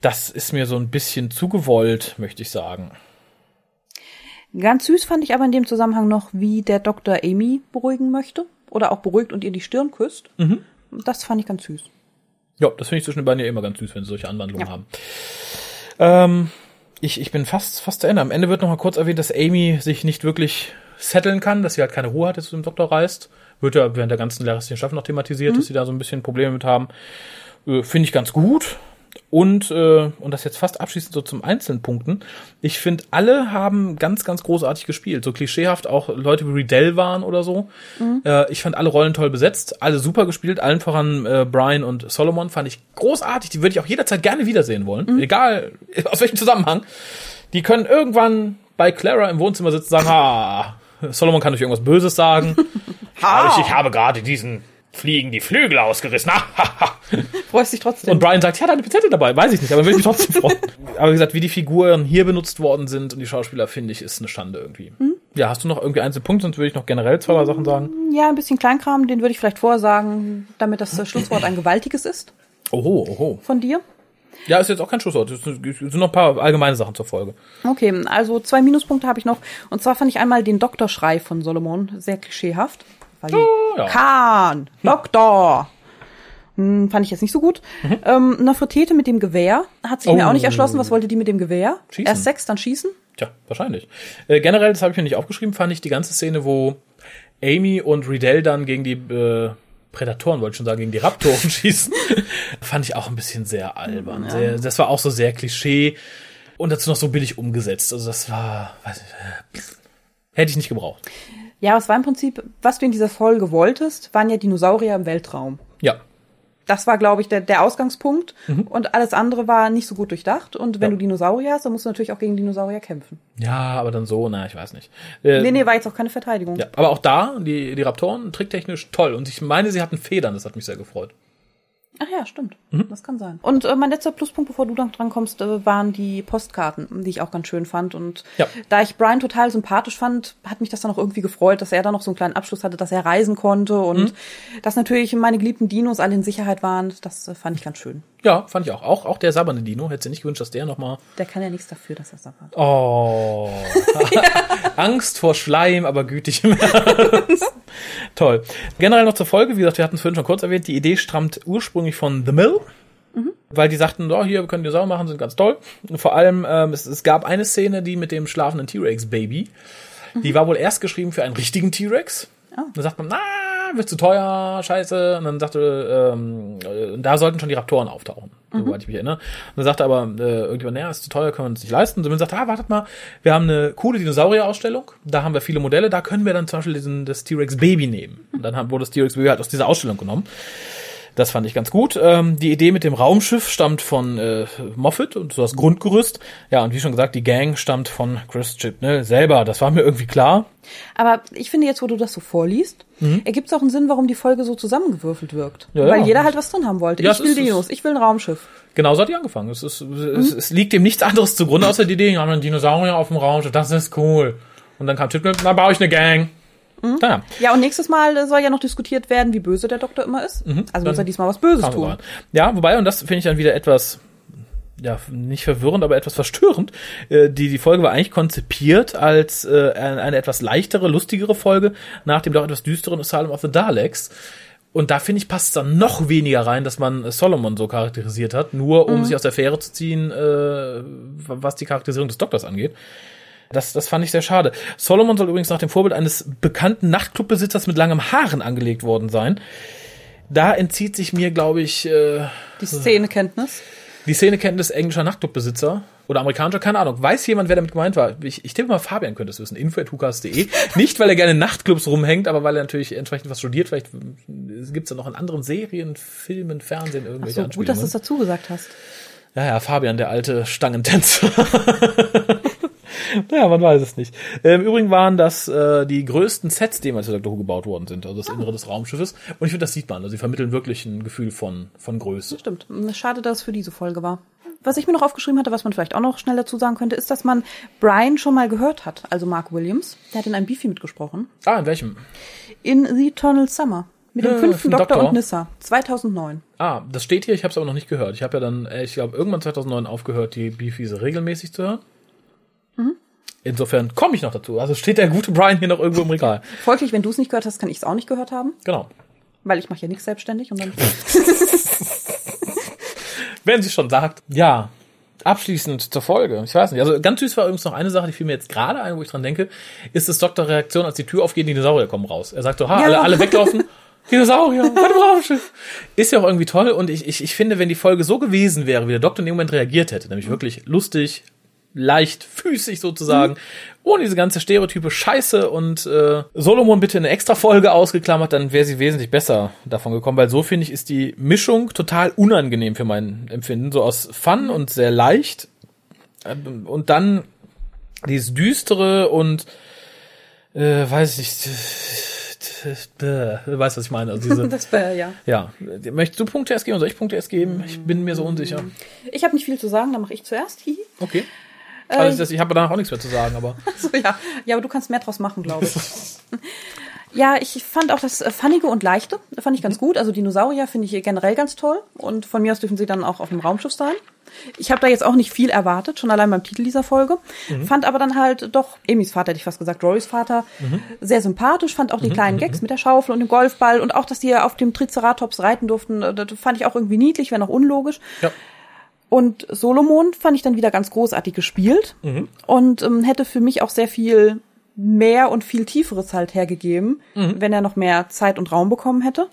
Das ist mir so ein bisschen zu gewollt, möchte ich sagen. Ganz süß fand ich aber in dem Zusammenhang noch, wie der Doktor Amy beruhigen möchte. Oder auch beruhigt und ihr die Stirn küsst. Mhm. Das fand ich ganz süß. Ja, das finde ich zwischen den beiden ja immer ganz süß, wenn sie solche Anwandlungen Ja. haben. Ähm, ich, ich bin fast, fast zu Ende. Am Ende wird noch mal kurz erwähnt, dass Amy sich nicht wirklich setteln kann, dass sie halt keine Ruhe hat, jetzt zu dem Doktor reist. Wird ja während der ganzen restlichen Staffel noch thematisiert, dass sie da so ein bisschen Probleme mit haben. Äh, Finde ich ganz gut. Und, äh, und das jetzt fast abschließend so zum einzelnen Punkten. Ich finde, alle haben ganz, ganz großartig gespielt. So klischeehaft auch Leute wie Riddell waren oder so. Äh, ich fand alle Rollen toll besetzt, alle super gespielt, allen voran äh, Brian und Solomon fand ich großartig. Die würde ich auch jederzeit gerne wiedersehen wollen. Egal aus welchem Zusammenhang. Die können irgendwann bei Clara im Wohnzimmer sitzen und sagen, ha, Solomon kann euch irgendwas Böses sagen. ha, ich, ich habe gerade diesen Fliegen die Flügel ausgerissen. Ha, ha, ha. Freust dich trotzdem. Und Brian sagt, ja, da hat eine Pinzette dabei. Weiß ich nicht, aber will ich mich trotzdem freuen. aber wie gesagt, wie die Figuren hier benutzt worden sind und die Schauspieler, finde ich, ist eine Schande irgendwie. Ja, hast du noch irgendwie einzelne Punkte? Sonst würde ich noch generell zwei, drei Sachen sagen. ja, ein bisschen Kleinkram, den würde ich vielleicht vorsagen, damit das Schlusswort ein gewaltiges ist Oho, oho. von dir. Ja, ist jetzt auch kein Schlusswort. Es sind es sind noch ein paar allgemeine Sachen zur Folge. Okay, also zwei Minuspunkte habe ich noch. Und zwar fand ich einmal den Doktorschrei von Solomon sehr klischeehaft. Weil Oh, ja. Kahn, Doktor. Hm, fand ich jetzt nicht so gut. Ähm, Nofretete mit dem Gewehr hat sich mir Oh. auch nicht erschlossen. Was wollte die mit dem Gewehr? Schießen. Erst Sex, dann schießen? Tja, wahrscheinlich. Äh, generell, das habe ich mir nicht aufgeschrieben, fand ich die ganze Szene, wo Amy und Riddell dann gegen die äh, Prädatoren, wollte ich schon sagen, gegen die Raptoren schießen, fand ich auch ein bisschen sehr albern. Sehr, das war auch so sehr Klischee und dazu noch so billig umgesetzt. Also das war, weiß ich, äh, hätte ich nicht gebraucht. Ja, es war im Prinzip, was du in dieser Folge wolltest, waren ja Dinosaurier im Weltraum. Ja, Das war, glaube ich, der, der Ausgangspunkt. Und alles andere war nicht so gut durchdacht. Und wenn Mhm. Ja. du Dinosaurier hast, dann musst du natürlich auch gegen Dinosaurier kämpfen. ja, aber dann so, na, ich weiß nicht. Äh, Nee, nee, war jetzt auch keine Verteidigung. Ja, aber auch da, die, die Raptoren, tricktechnisch toll. Und ich meine, sie hatten Federn, das hat mich sehr gefreut. Ach ja, stimmt. Mhm. Das kann sein. Und äh, mein letzter Pluspunkt, bevor du dann dran kommst, äh, waren die Postkarten, die ich auch ganz schön fand. Und Ja. da ich Brian total sympathisch fand, hat mich das dann auch irgendwie gefreut, dass er da noch so einen kleinen Abschluss hatte, dass er reisen konnte Mhm. und dass natürlich meine geliebten Dinos alle in Sicherheit waren. Das äh, fand ich ganz schön. Ja, fand ich auch. Auch, auch der sabbernde Dino. Hätte sie nicht gewünscht, dass der nochmal Der kann ja nichts dafür, dass er sabbert. Oh. Angst vor Schleim, aber gütig im Herzen. Toll. Generell noch zur Folge, wie gesagt, wir hatten es vorhin schon kurz erwähnt, die Idee stammt ursprünglich von The Mill. weil die sagten, oh, hier, wir können die Sau machen, sind ganz toll. Und vor allem, ähm, es, es gab eine Szene, die mit dem schlafenden T-Rex-Baby, die war wohl erst geschrieben für einen richtigen T-Rex. Oh. Dann sagt man, na, wird zu teuer, scheiße. Und dann sagte, ähm, äh, da sollten schon die Raptoren auftauchen, soweit ich mich erinnere. Und dann sagte aber äh, irgendjemand, naja, ist zu teuer, können wir uns nicht leisten. Und dann sagt, ah, wartet mal, wir haben eine coole Dinosaurier-Ausstellung, da haben wir viele Modelle, da können wir dann zum Beispiel diesen, das T-Rex-Baby nehmen. Und dann haben, wurde das T-Rex-Baby halt aus dieser Ausstellung genommen. Das fand ich ganz gut. Ähm, die Idee mit dem Raumschiff stammt von äh, Moffat und so das Grundgerüst. Ja, und wie schon gesagt, die Gang stammt von Chris Chibnall selber. Das war mir irgendwie klar. Aber ich finde jetzt, wo du das so vorliest, ergibt es auch einen Sinn, warum die Folge so zusammengewürfelt wirkt. Ja, Weil ja. jeder halt was drin haben wollte. Ja, ich will Dinos, ich will ein Raumschiff. Genauso hat die angefangen. Es, ist, es, es liegt dem nichts anderes zugrunde, außer die Idee, wir haben einen Dinosaurier auf dem Raumschiff, das ist cool. Und dann kam Chibnall, dann baue ich eine Gang. Naja, Ja, und nächstes Mal äh, soll ja noch diskutiert werden, wie böse der Doktor immer ist. Also muss er diesmal was Böses tun. voran. Ja, wobei, und das finde ich dann wieder etwas, ja, nicht verwirrend, aber etwas verstörend. Äh, die, die Folge war eigentlich konzipiert als äh, eine, eine etwas leichtere, lustigere Folge nach dem doch etwas düsteren Asylum of the Daleks. Und da finde ich, passt es dann noch weniger rein, dass man Solomon so charakterisiert hat, nur um sich aus der Fähre zu ziehen, äh, was die Charakterisierung des Doktors angeht. Das, das fand ich sehr schade. Solomon soll übrigens nach dem Vorbild eines bekannten Nachtclubbesitzers mit langem Haaren angelegt worden sein. Da entzieht sich mir, glaube ich, äh, Die Szenekenntnis. die Szenekenntnis englischer Nachtclubbesitzer oder amerikanischer, keine Ahnung. Weiß jemand, wer damit gemeint war? Ich, ich tippe mal, Fabian könnte es wissen. info.hukas.de. Nicht, weil er gerne in Nachtclubs rumhängt, aber weil er natürlich entsprechend was studiert. Vielleicht gibt es ja noch in anderen Serien, Filmen, Fernsehen irgendwelche So gut, dass du es dazu gesagt hast. Ja, ja, Fabian, der alte Stangentänzer. naja, man weiß es nicht. Ähm, Im Übrigen waren das äh, die größten Sets, die jemals für Doctor Who gebaut worden sind. Also das Innere des Raumschiffes. Und ich finde, das sieht man. Also sie vermitteln wirklich ein Gefühl von, von Größe. Stimmt. Schade, dass es für diese Folge war. Was ich mir noch aufgeschrieben hatte, was man vielleicht auch noch schnell dazu sagen könnte, ist, dass man Brian schon mal gehört hat, also Mark Williams. Der hat in einem Beefy mitgesprochen. Ah, in welchem? In The Eternal Summer. Mit dem Ja, fünften vom Doktor, Doktor. und Nissa. 2009. Ah, das steht hier, ich habe es aber noch nicht gehört. Ich habe ja dann, äh, ich glaube, irgendwann 2009 aufgehört, die Beefies regelmäßig zu hören. Insofern komme ich noch dazu. Also steht der gute Brian hier noch irgendwo im Regal. Folglich, wenn du es nicht gehört hast, kann ich es auch nicht gehört haben, Genau. weil ich mache ja nichts selbstständig und dann. Wenn sie schon sagt. Ja, abschließend zur Folge. Ich weiß nicht. Also ganz süß war übrigens noch eine Sache, die fiel mir jetzt gerade ein, wo ich dran denke, ist es Doktor Reaktion, als die Tür aufgeht, die Dinosaurier kommen raus. Er sagt so, ha, Ja. alle, alle weglaufen. Dinosaurier, warte mal Raumschiff. Ist ja auch irgendwie toll und ich, ich, ich finde, wenn die Folge so gewesen wäre, wie der Doktor in dem Moment reagiert hätte, nämlich wirklich lustig, leicht füßig sozusagen, ohne diese ganze Stereotype Scheiße und äh, Solomon bitte eine extra Folge ausgeklammert, dann wäre sie wesentlich besser davon gekommen, weil so finde ich, ist die Mischung total unangenehm für mein Empfinden, so aus Fun und sehr leicht ähm, und dann dieses düstere und äh, weiß ich nicht, äh, weißt was ich meine, also diese das wäre ja. ja, möchtest du Punkte erst geben oder soll ich Punkte erst geben? Ich bin mir so unsicher. Ich habe nicht viel zu sagen, dann mache ich zuerst. Okay. Also das, ich habe danach auch nichts mehr zu sagen, aber So, ja. ja, aber du kannst mehr draus machen, glaube ich. ja, ich fand auch das äh, Funnige und Leichte, fand ich ganz gut. Also Dinosaurier finde ich generell ganz toll. Und von mir aus dürfen sie dann auch auf dem Raumschiff sein. Ich habe da jetzt auch nicht viel erwartet, schon allein beim Titel dieser Folge. Fand aber dann halt doch, Amy's Vater hätte ich fast gesagt, Rorys Vater, sehr sympathisch. Fand auch die kleinen Gags mit der Schaufel und dem Golfball und auch, dass die auf dem Triceratops reiten durften, äh, das fand ich auch irgendwie niedlich, wenn auch unlogisch. ja. Und Solomon fand ich dann wieder ganz großartig gespielt und ähm, hätte für mich auch sehr viel mehr und viel tieferes halt hergegeben, wenn er noch mehr Zeit und Raum bekommen hätte.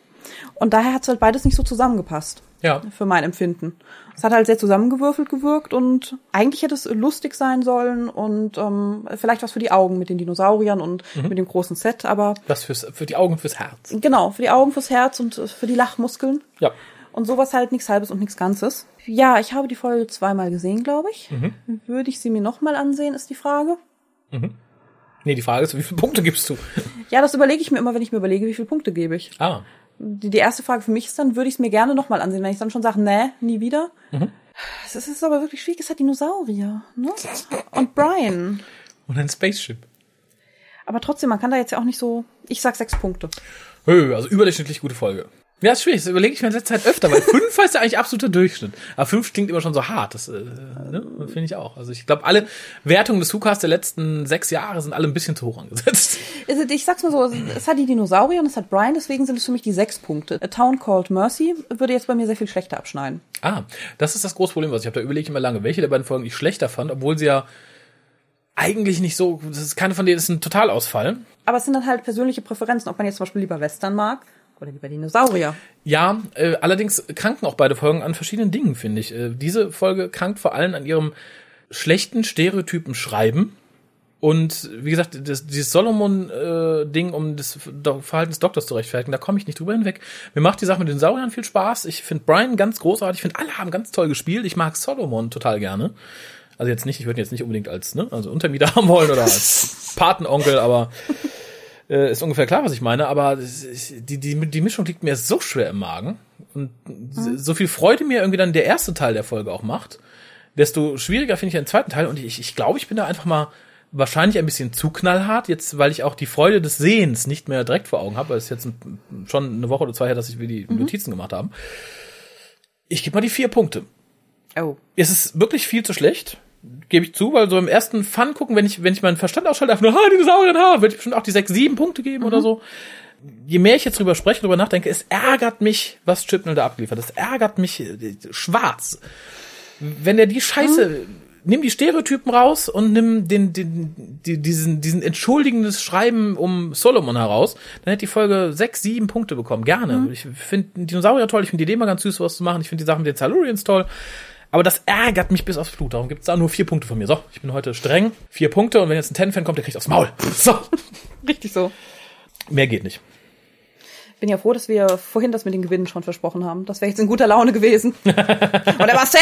Und daher hat es halt beides nicht so zusammengepasst Ja. für mein Empfinden. Es hat halt sehr zusammengewürfelt gewirkt und eigentlich hätte es lustig sein sollen und ähm, vielleicht was für die Augen mit den Dinosauriern und mit dem großen Set, aber Was fürs, für die Augen und fürs Herz. genau, für die Augen, fürs Herz und für die Lachmuskeln. Ja. Und sowas halt nichts Halbes und nichts Ganzes. Ja, ich habe die Folge zweimal gesehen, glaube ich. Würde ich sie mir nochmal ansehen, ist die Frage. Nee, die Frage ist, wie viele Punkte gibst du? Ja, das überlege ich mir immer, wenn ich mir überlege, wie viele Punkte gebe ich. Ah. Die, die erste Frage für mich ist dann, würde ich es mir gerne nochmal ansehen, wenn ich dann schon sage, nee, nie wieder. Es ist, es ist aber wirklich schwierig, es hat Dinosaurier, ne? Und Brian. Und ein Spaceship. Aber trotzdem, man kann da jetzt ja auch nicht so. Ich sag sechs Punkte. Hö, also überdurchschnittlich gute Folge. Ja, ist schwierig. Das überlege ich mir in letzter Zeit öfter, weil fünf ist ja eigentlich absoluter Durchschnitt. Aber fünf klingt immer schon so hart. Das äh, ne? finde ich auch. Also ich glaube, alle Wertungen des Hukas der letzten sechs Jahre sind alle ein bisschen zu hoch angesetzt. Also ich sag's mal so, es hat die Dinosaurier und es hat Brian, deswegen sind es für mich die sechs Punkte. A Town Called Mercy würde jetzt bei mir sehr viel schlechter abschneiden. Ah, das ist das große Problem, was ich habe. Da überlege ich immer lange, welche der beiden Folgen ich schlechter fand, obwohl sie ja eigentlich nicht so, das ist keine von denen, das ist ein Totalausfall. Aber es sind dann halt persönliche Präferenzen, ob man jetzt zum Beispiel lieber Western mag oder lieber Dinosaurier. Ja, äh, allerdings kranken auch beide Folgen an verschiedenen Dingen, finde ich. Äh, diese Folge krankt vor allem an ihrem schlechten Stereotypen Schreiben. Und wie gesagt, das, dieses Solomon-Ding, äh, um das Verhalten des Doktors zu rechtfertigen, da komme ich nicht drüber hinweg. Mir macht die Sache mit den Sauriern viel Spaß. Ich finde Brian ganz großartig. Ich finde, alle haben ganz toll gespielt. Ich mag Solomon total gerne. Also jetzt nicht, ich würde ihn jetzt nicht unbedingt als, ne, also Untermieter haben wollen oder als Patenonkel, aber äh, ist ungefähr klar, was ich meine, aber die, die, die Mischung liegt mir so schwer im Magen. Und mhm. so viel Freude mir irgendwie dann der erste Teil der Folge auch macht, desto schwieriger finde ich den zweiten Teil. Und ich, ich glaube, ich bin da einfach mal wahrscheinlich ein bisschen zu knallhart, jetzt, weil ich auch die Freude des Sehens nicht mehr direkt vor Augen habe, weil es jetzt ein, schon eine Woche oder zwei her, dass ich mir die mhm. Notizen gemacht habe. Ich gebe mal die vier Punkte. Oh. Es ist wirklich viel zu schlecht gebe ich zu, weil so im ersten Fun gucken, wenn ich, wenn ich meinen Verstand ausschalte, einfach nur, ha, Dinosaurier, ha, würde ich bestimmt auch die sechs, sieben Punkte geben mhm. oder so. Je mehr ich jetzt drüber spreche, drüber nachdenke, es ärgert mich, was Chipnell da abgeliefert. Es ärgert mich äh, schwarz. Wenn er die Scheiße, mhm. nimm die Stereotypen raus und nimm den, den, die, diesen, diesen entschuldigendes Schreiben um Solomon heraus, dann hätte die Folge sechs, sieben Punkte bekommen. Gerne. Mhm. Ich finde Dinosaurier toll, ich finde die Idee mal ganz süß, was zu machen. Ich finde die Sachen mit den Silurians toll. Aber das ärgert mich bis aufs Blut. Darum gibt's da nur vier Punkte von mir. So, ich bin heute streng. Vier Punkte und wenn jetzt ein Ten-Fan kommt, der kriegt aufs Maul. So. Richtig so. Mehr geht nicht. Bin ja froh, dass wir vorhin das mit den Gewinnen schon versprochen haben. Das wäre jetzt in guter Laune gewesen. Und der Marcel!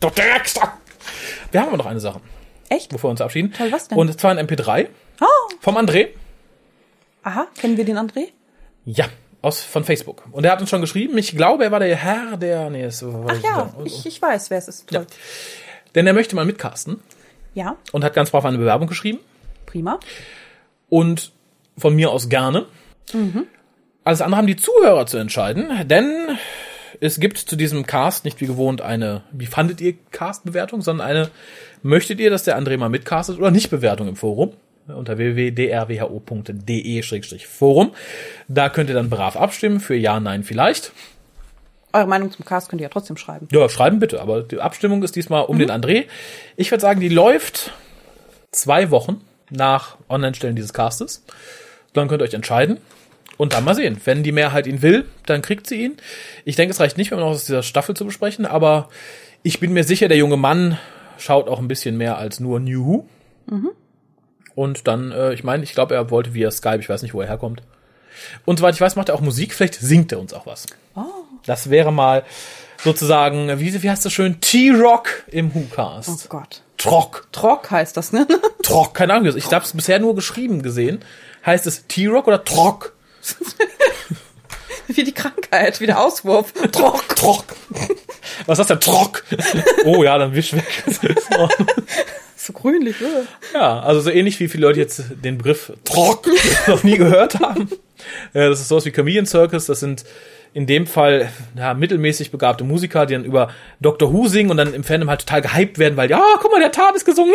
Du Dreckster! Wir haben aber noch eine Sache. Echt? Bevor wir uns verabschieden. Toll, was denn? Und zwar ein MP3. Oh. Vom André. Aha, kennen wir den André? Ja, aus von Facebook. Und er hat uns schon geschrieben, ich glaube, er war der Herr, der. Nee, so, Ach ja, ich, ich weiß, wer es ist. Ja. Denn er möchte mal mitcasten. Ja. Und hat ganz brav eine Bewerbung geschrieben. Prima. Und von mir aus gerne. Mhm. Alles andere haben die Zuhörer zu entscheiden, denn es gibt zu diesem Cast nicht wie gewohnt eine, wie fandet ihr Cast-Bewertung, sondern eine, möchtet ihr, dass der André mal mitcastet oder nicht Bewertung im Forum? Unter www.drwho.de-forum. Da könnt ihr dann brav abstimmen für Ja, Nein, vielleicht. Eure Meinung zum Cast könnt ihr ja trotzdem schreiben. Ja, schreiben bitte, aber die Abstimmung ist diesmal um mhm. den André. Ich würde sagen, die läuft zwei Wochen nach Online-Stellen dieses Castes. Dann könnt ihr euch entscheiden. Und dann mal sehen. Wenn die Mehrheit ihn will, dann kriegt sie ihn. Ich denke, es reicht nicht, wenn wir noch aus dieser Staffel zu besprechen, aber ich bin mir sicher, der junge Mann schaut auch ein bisschen mehr als nur New Who. Mhm. Und dann, äh, ich meine, ich glaube, er wollte via Skype, ich weiß nicht, wo er herkommt. Und soweit ich weiß, macht er auch Musik, vielleicht singt er uns auch was. Oh. Das wäre mal sozusagen, wie, wie heißt das schön? T-Rock im WhoCast. Oh Gott. Trock. Trock heißt das, ne? Trock, keine Ahnung. Ich habe es bisher nur geschrieben gesehen. Heißt es T-Rock oder Trock? wie die Krankheit, wie der Auswurf. Trock. Trock. Was ist das denn? Trock. Oh ja, dann wisch weg. So grünlich, oder? Ja, also so ähnlich wie viele Leute jetzt den Begriff Trock noch nie gehört haben. Das ist sowas wie Comedian Circus, das sind in dem Fall ja, mittelmäßig begabte Musiker, die dann über Dr. Who singen und dann im Fandom halt total gehypt werden, weil, ja, guck mal, der Tat ist gesungen.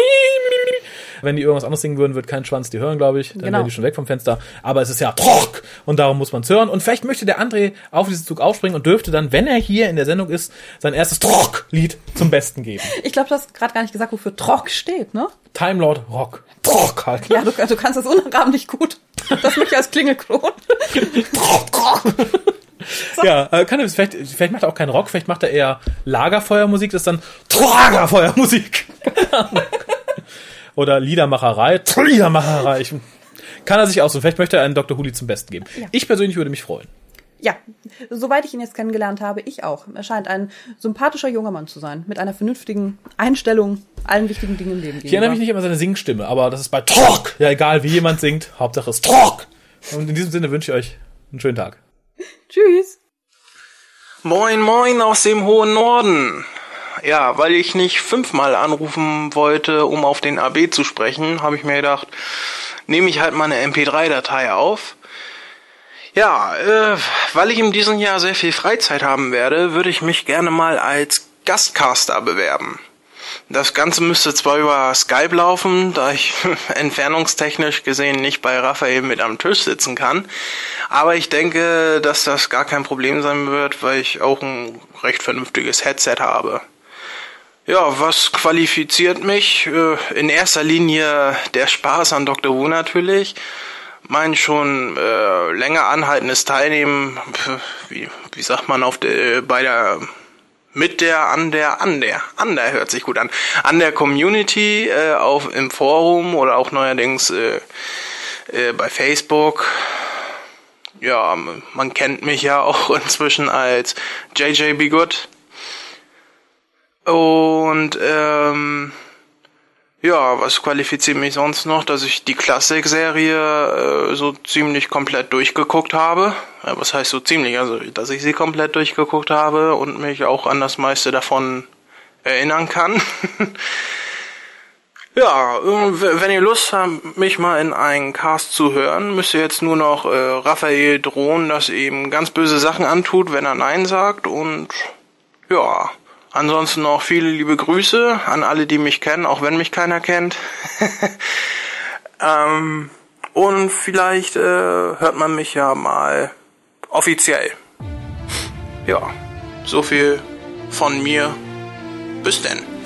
Wenn die irgendwas anderes singen würden, wird kein Schwanz die hören, glaube ich. Dann genau. wären die schon weg vom Fenster. Aber es ist ja trock und darum muss man es hören. Und vielleicht möchte der André auf diesen Zug aufspringen und dürfte dann, wenn er hier in der Sendung ist, sein erstes Trock-Lied zum Besten geben. Ich glaube, du hast gerade gar nicht gesagt, wofür Trock steht, ne? Time Lord Rock. Trock halt. Ja, du, du kannst das unnachahmlich gut. Das möchte ich als Klingelkron. trock, trock. So. Ja, äh, kann er, vielleicht, vielleicht macht er auch keinen Rock, vielleicht macht er eher Lagerfeuermusik, das ist dann Tragerfeuermusik. Oder Liedermacherei, Liedermacherei. Ich, kann er sich aussuchen. Vielleicht möchte er einen Dr. Huli zum Besten geben. Ja. Ich persönlich würde mich freuen. Ja, soweit ich ihn jetzt kennengelernt habe, ich auch. Er scheint ein sympathischer junger Mann zu sein, mit einer vernünftigen Einstellung allen wichtigen Dingen im Leben gegenüber. Ich erinnere mich nicht immer an seine Singstimme, aber das ist bei Talk. Ja, egal wie jemand singt, Hauptsache es Talk. Und in diesem Sinne wünsche ich euch einen schönen Tag. Tschüss. Moin, moin aus dem hohen Norden. Ja, weil ich nicht fünfmal anrufen wollte, um auf den AB zu sprechen, habe ich mir gedacht, nehme ich halt mal eine MP3-Datei auf Ja, äh, weil ich in diesem Jahr sehr viel Freizeit haben werde, würde ich mich gerne mal als Gastcaster bewerben. Das Ganze müsste zwar über Skype laufen, da ich entfernungstechnisch gesehen nicht bei Raphael mit am Tisch sitzen kann. Aber ich denke, dass das gar kein Problem sein wird, weil ich auch ein recht vernünftiges Headset habe. Ja, was qualifiziert mich? Äh, in erster Linie der Spaß an Dr. Who natürlich. Mein schon äh, länger anhaltendes Teilnehmen, wie, wie sagt man auf der, bei der mit der, an der, an der, an der hört sich gut an, an der Community äh, auf im Forum oder auch neuerdings äh, äh, bei Facebook. Ja, man kennt mich ja auch inzwischen als JJ Be Good. Und ähm, ja, was qualifiziert mich sonst noch, dass ich die Klassik-Serie äh, so ziemlich komplett durchgeguckt habe. Ja, was heißt so ziemlich? Also, dass ich sie komplett durchgeguckt habe und mich auch an das meiste davon erinnern kann. ja, wenn ihr Lust habt, mich mal in einen Cast zu hören, müsst ihr jetzt nur noch äh, Raphael drohen, dass ihm ganz böse Sachen antut, wenn er Nein sagt und ja. Ansonsten noch viele liebe Grüße an alle, die mich kennen, auch wenn mich keiner kennt. ähm, und vielleicht äh, hört man mich ja mal offiziell. Ja, so viel von mir. Bis denn.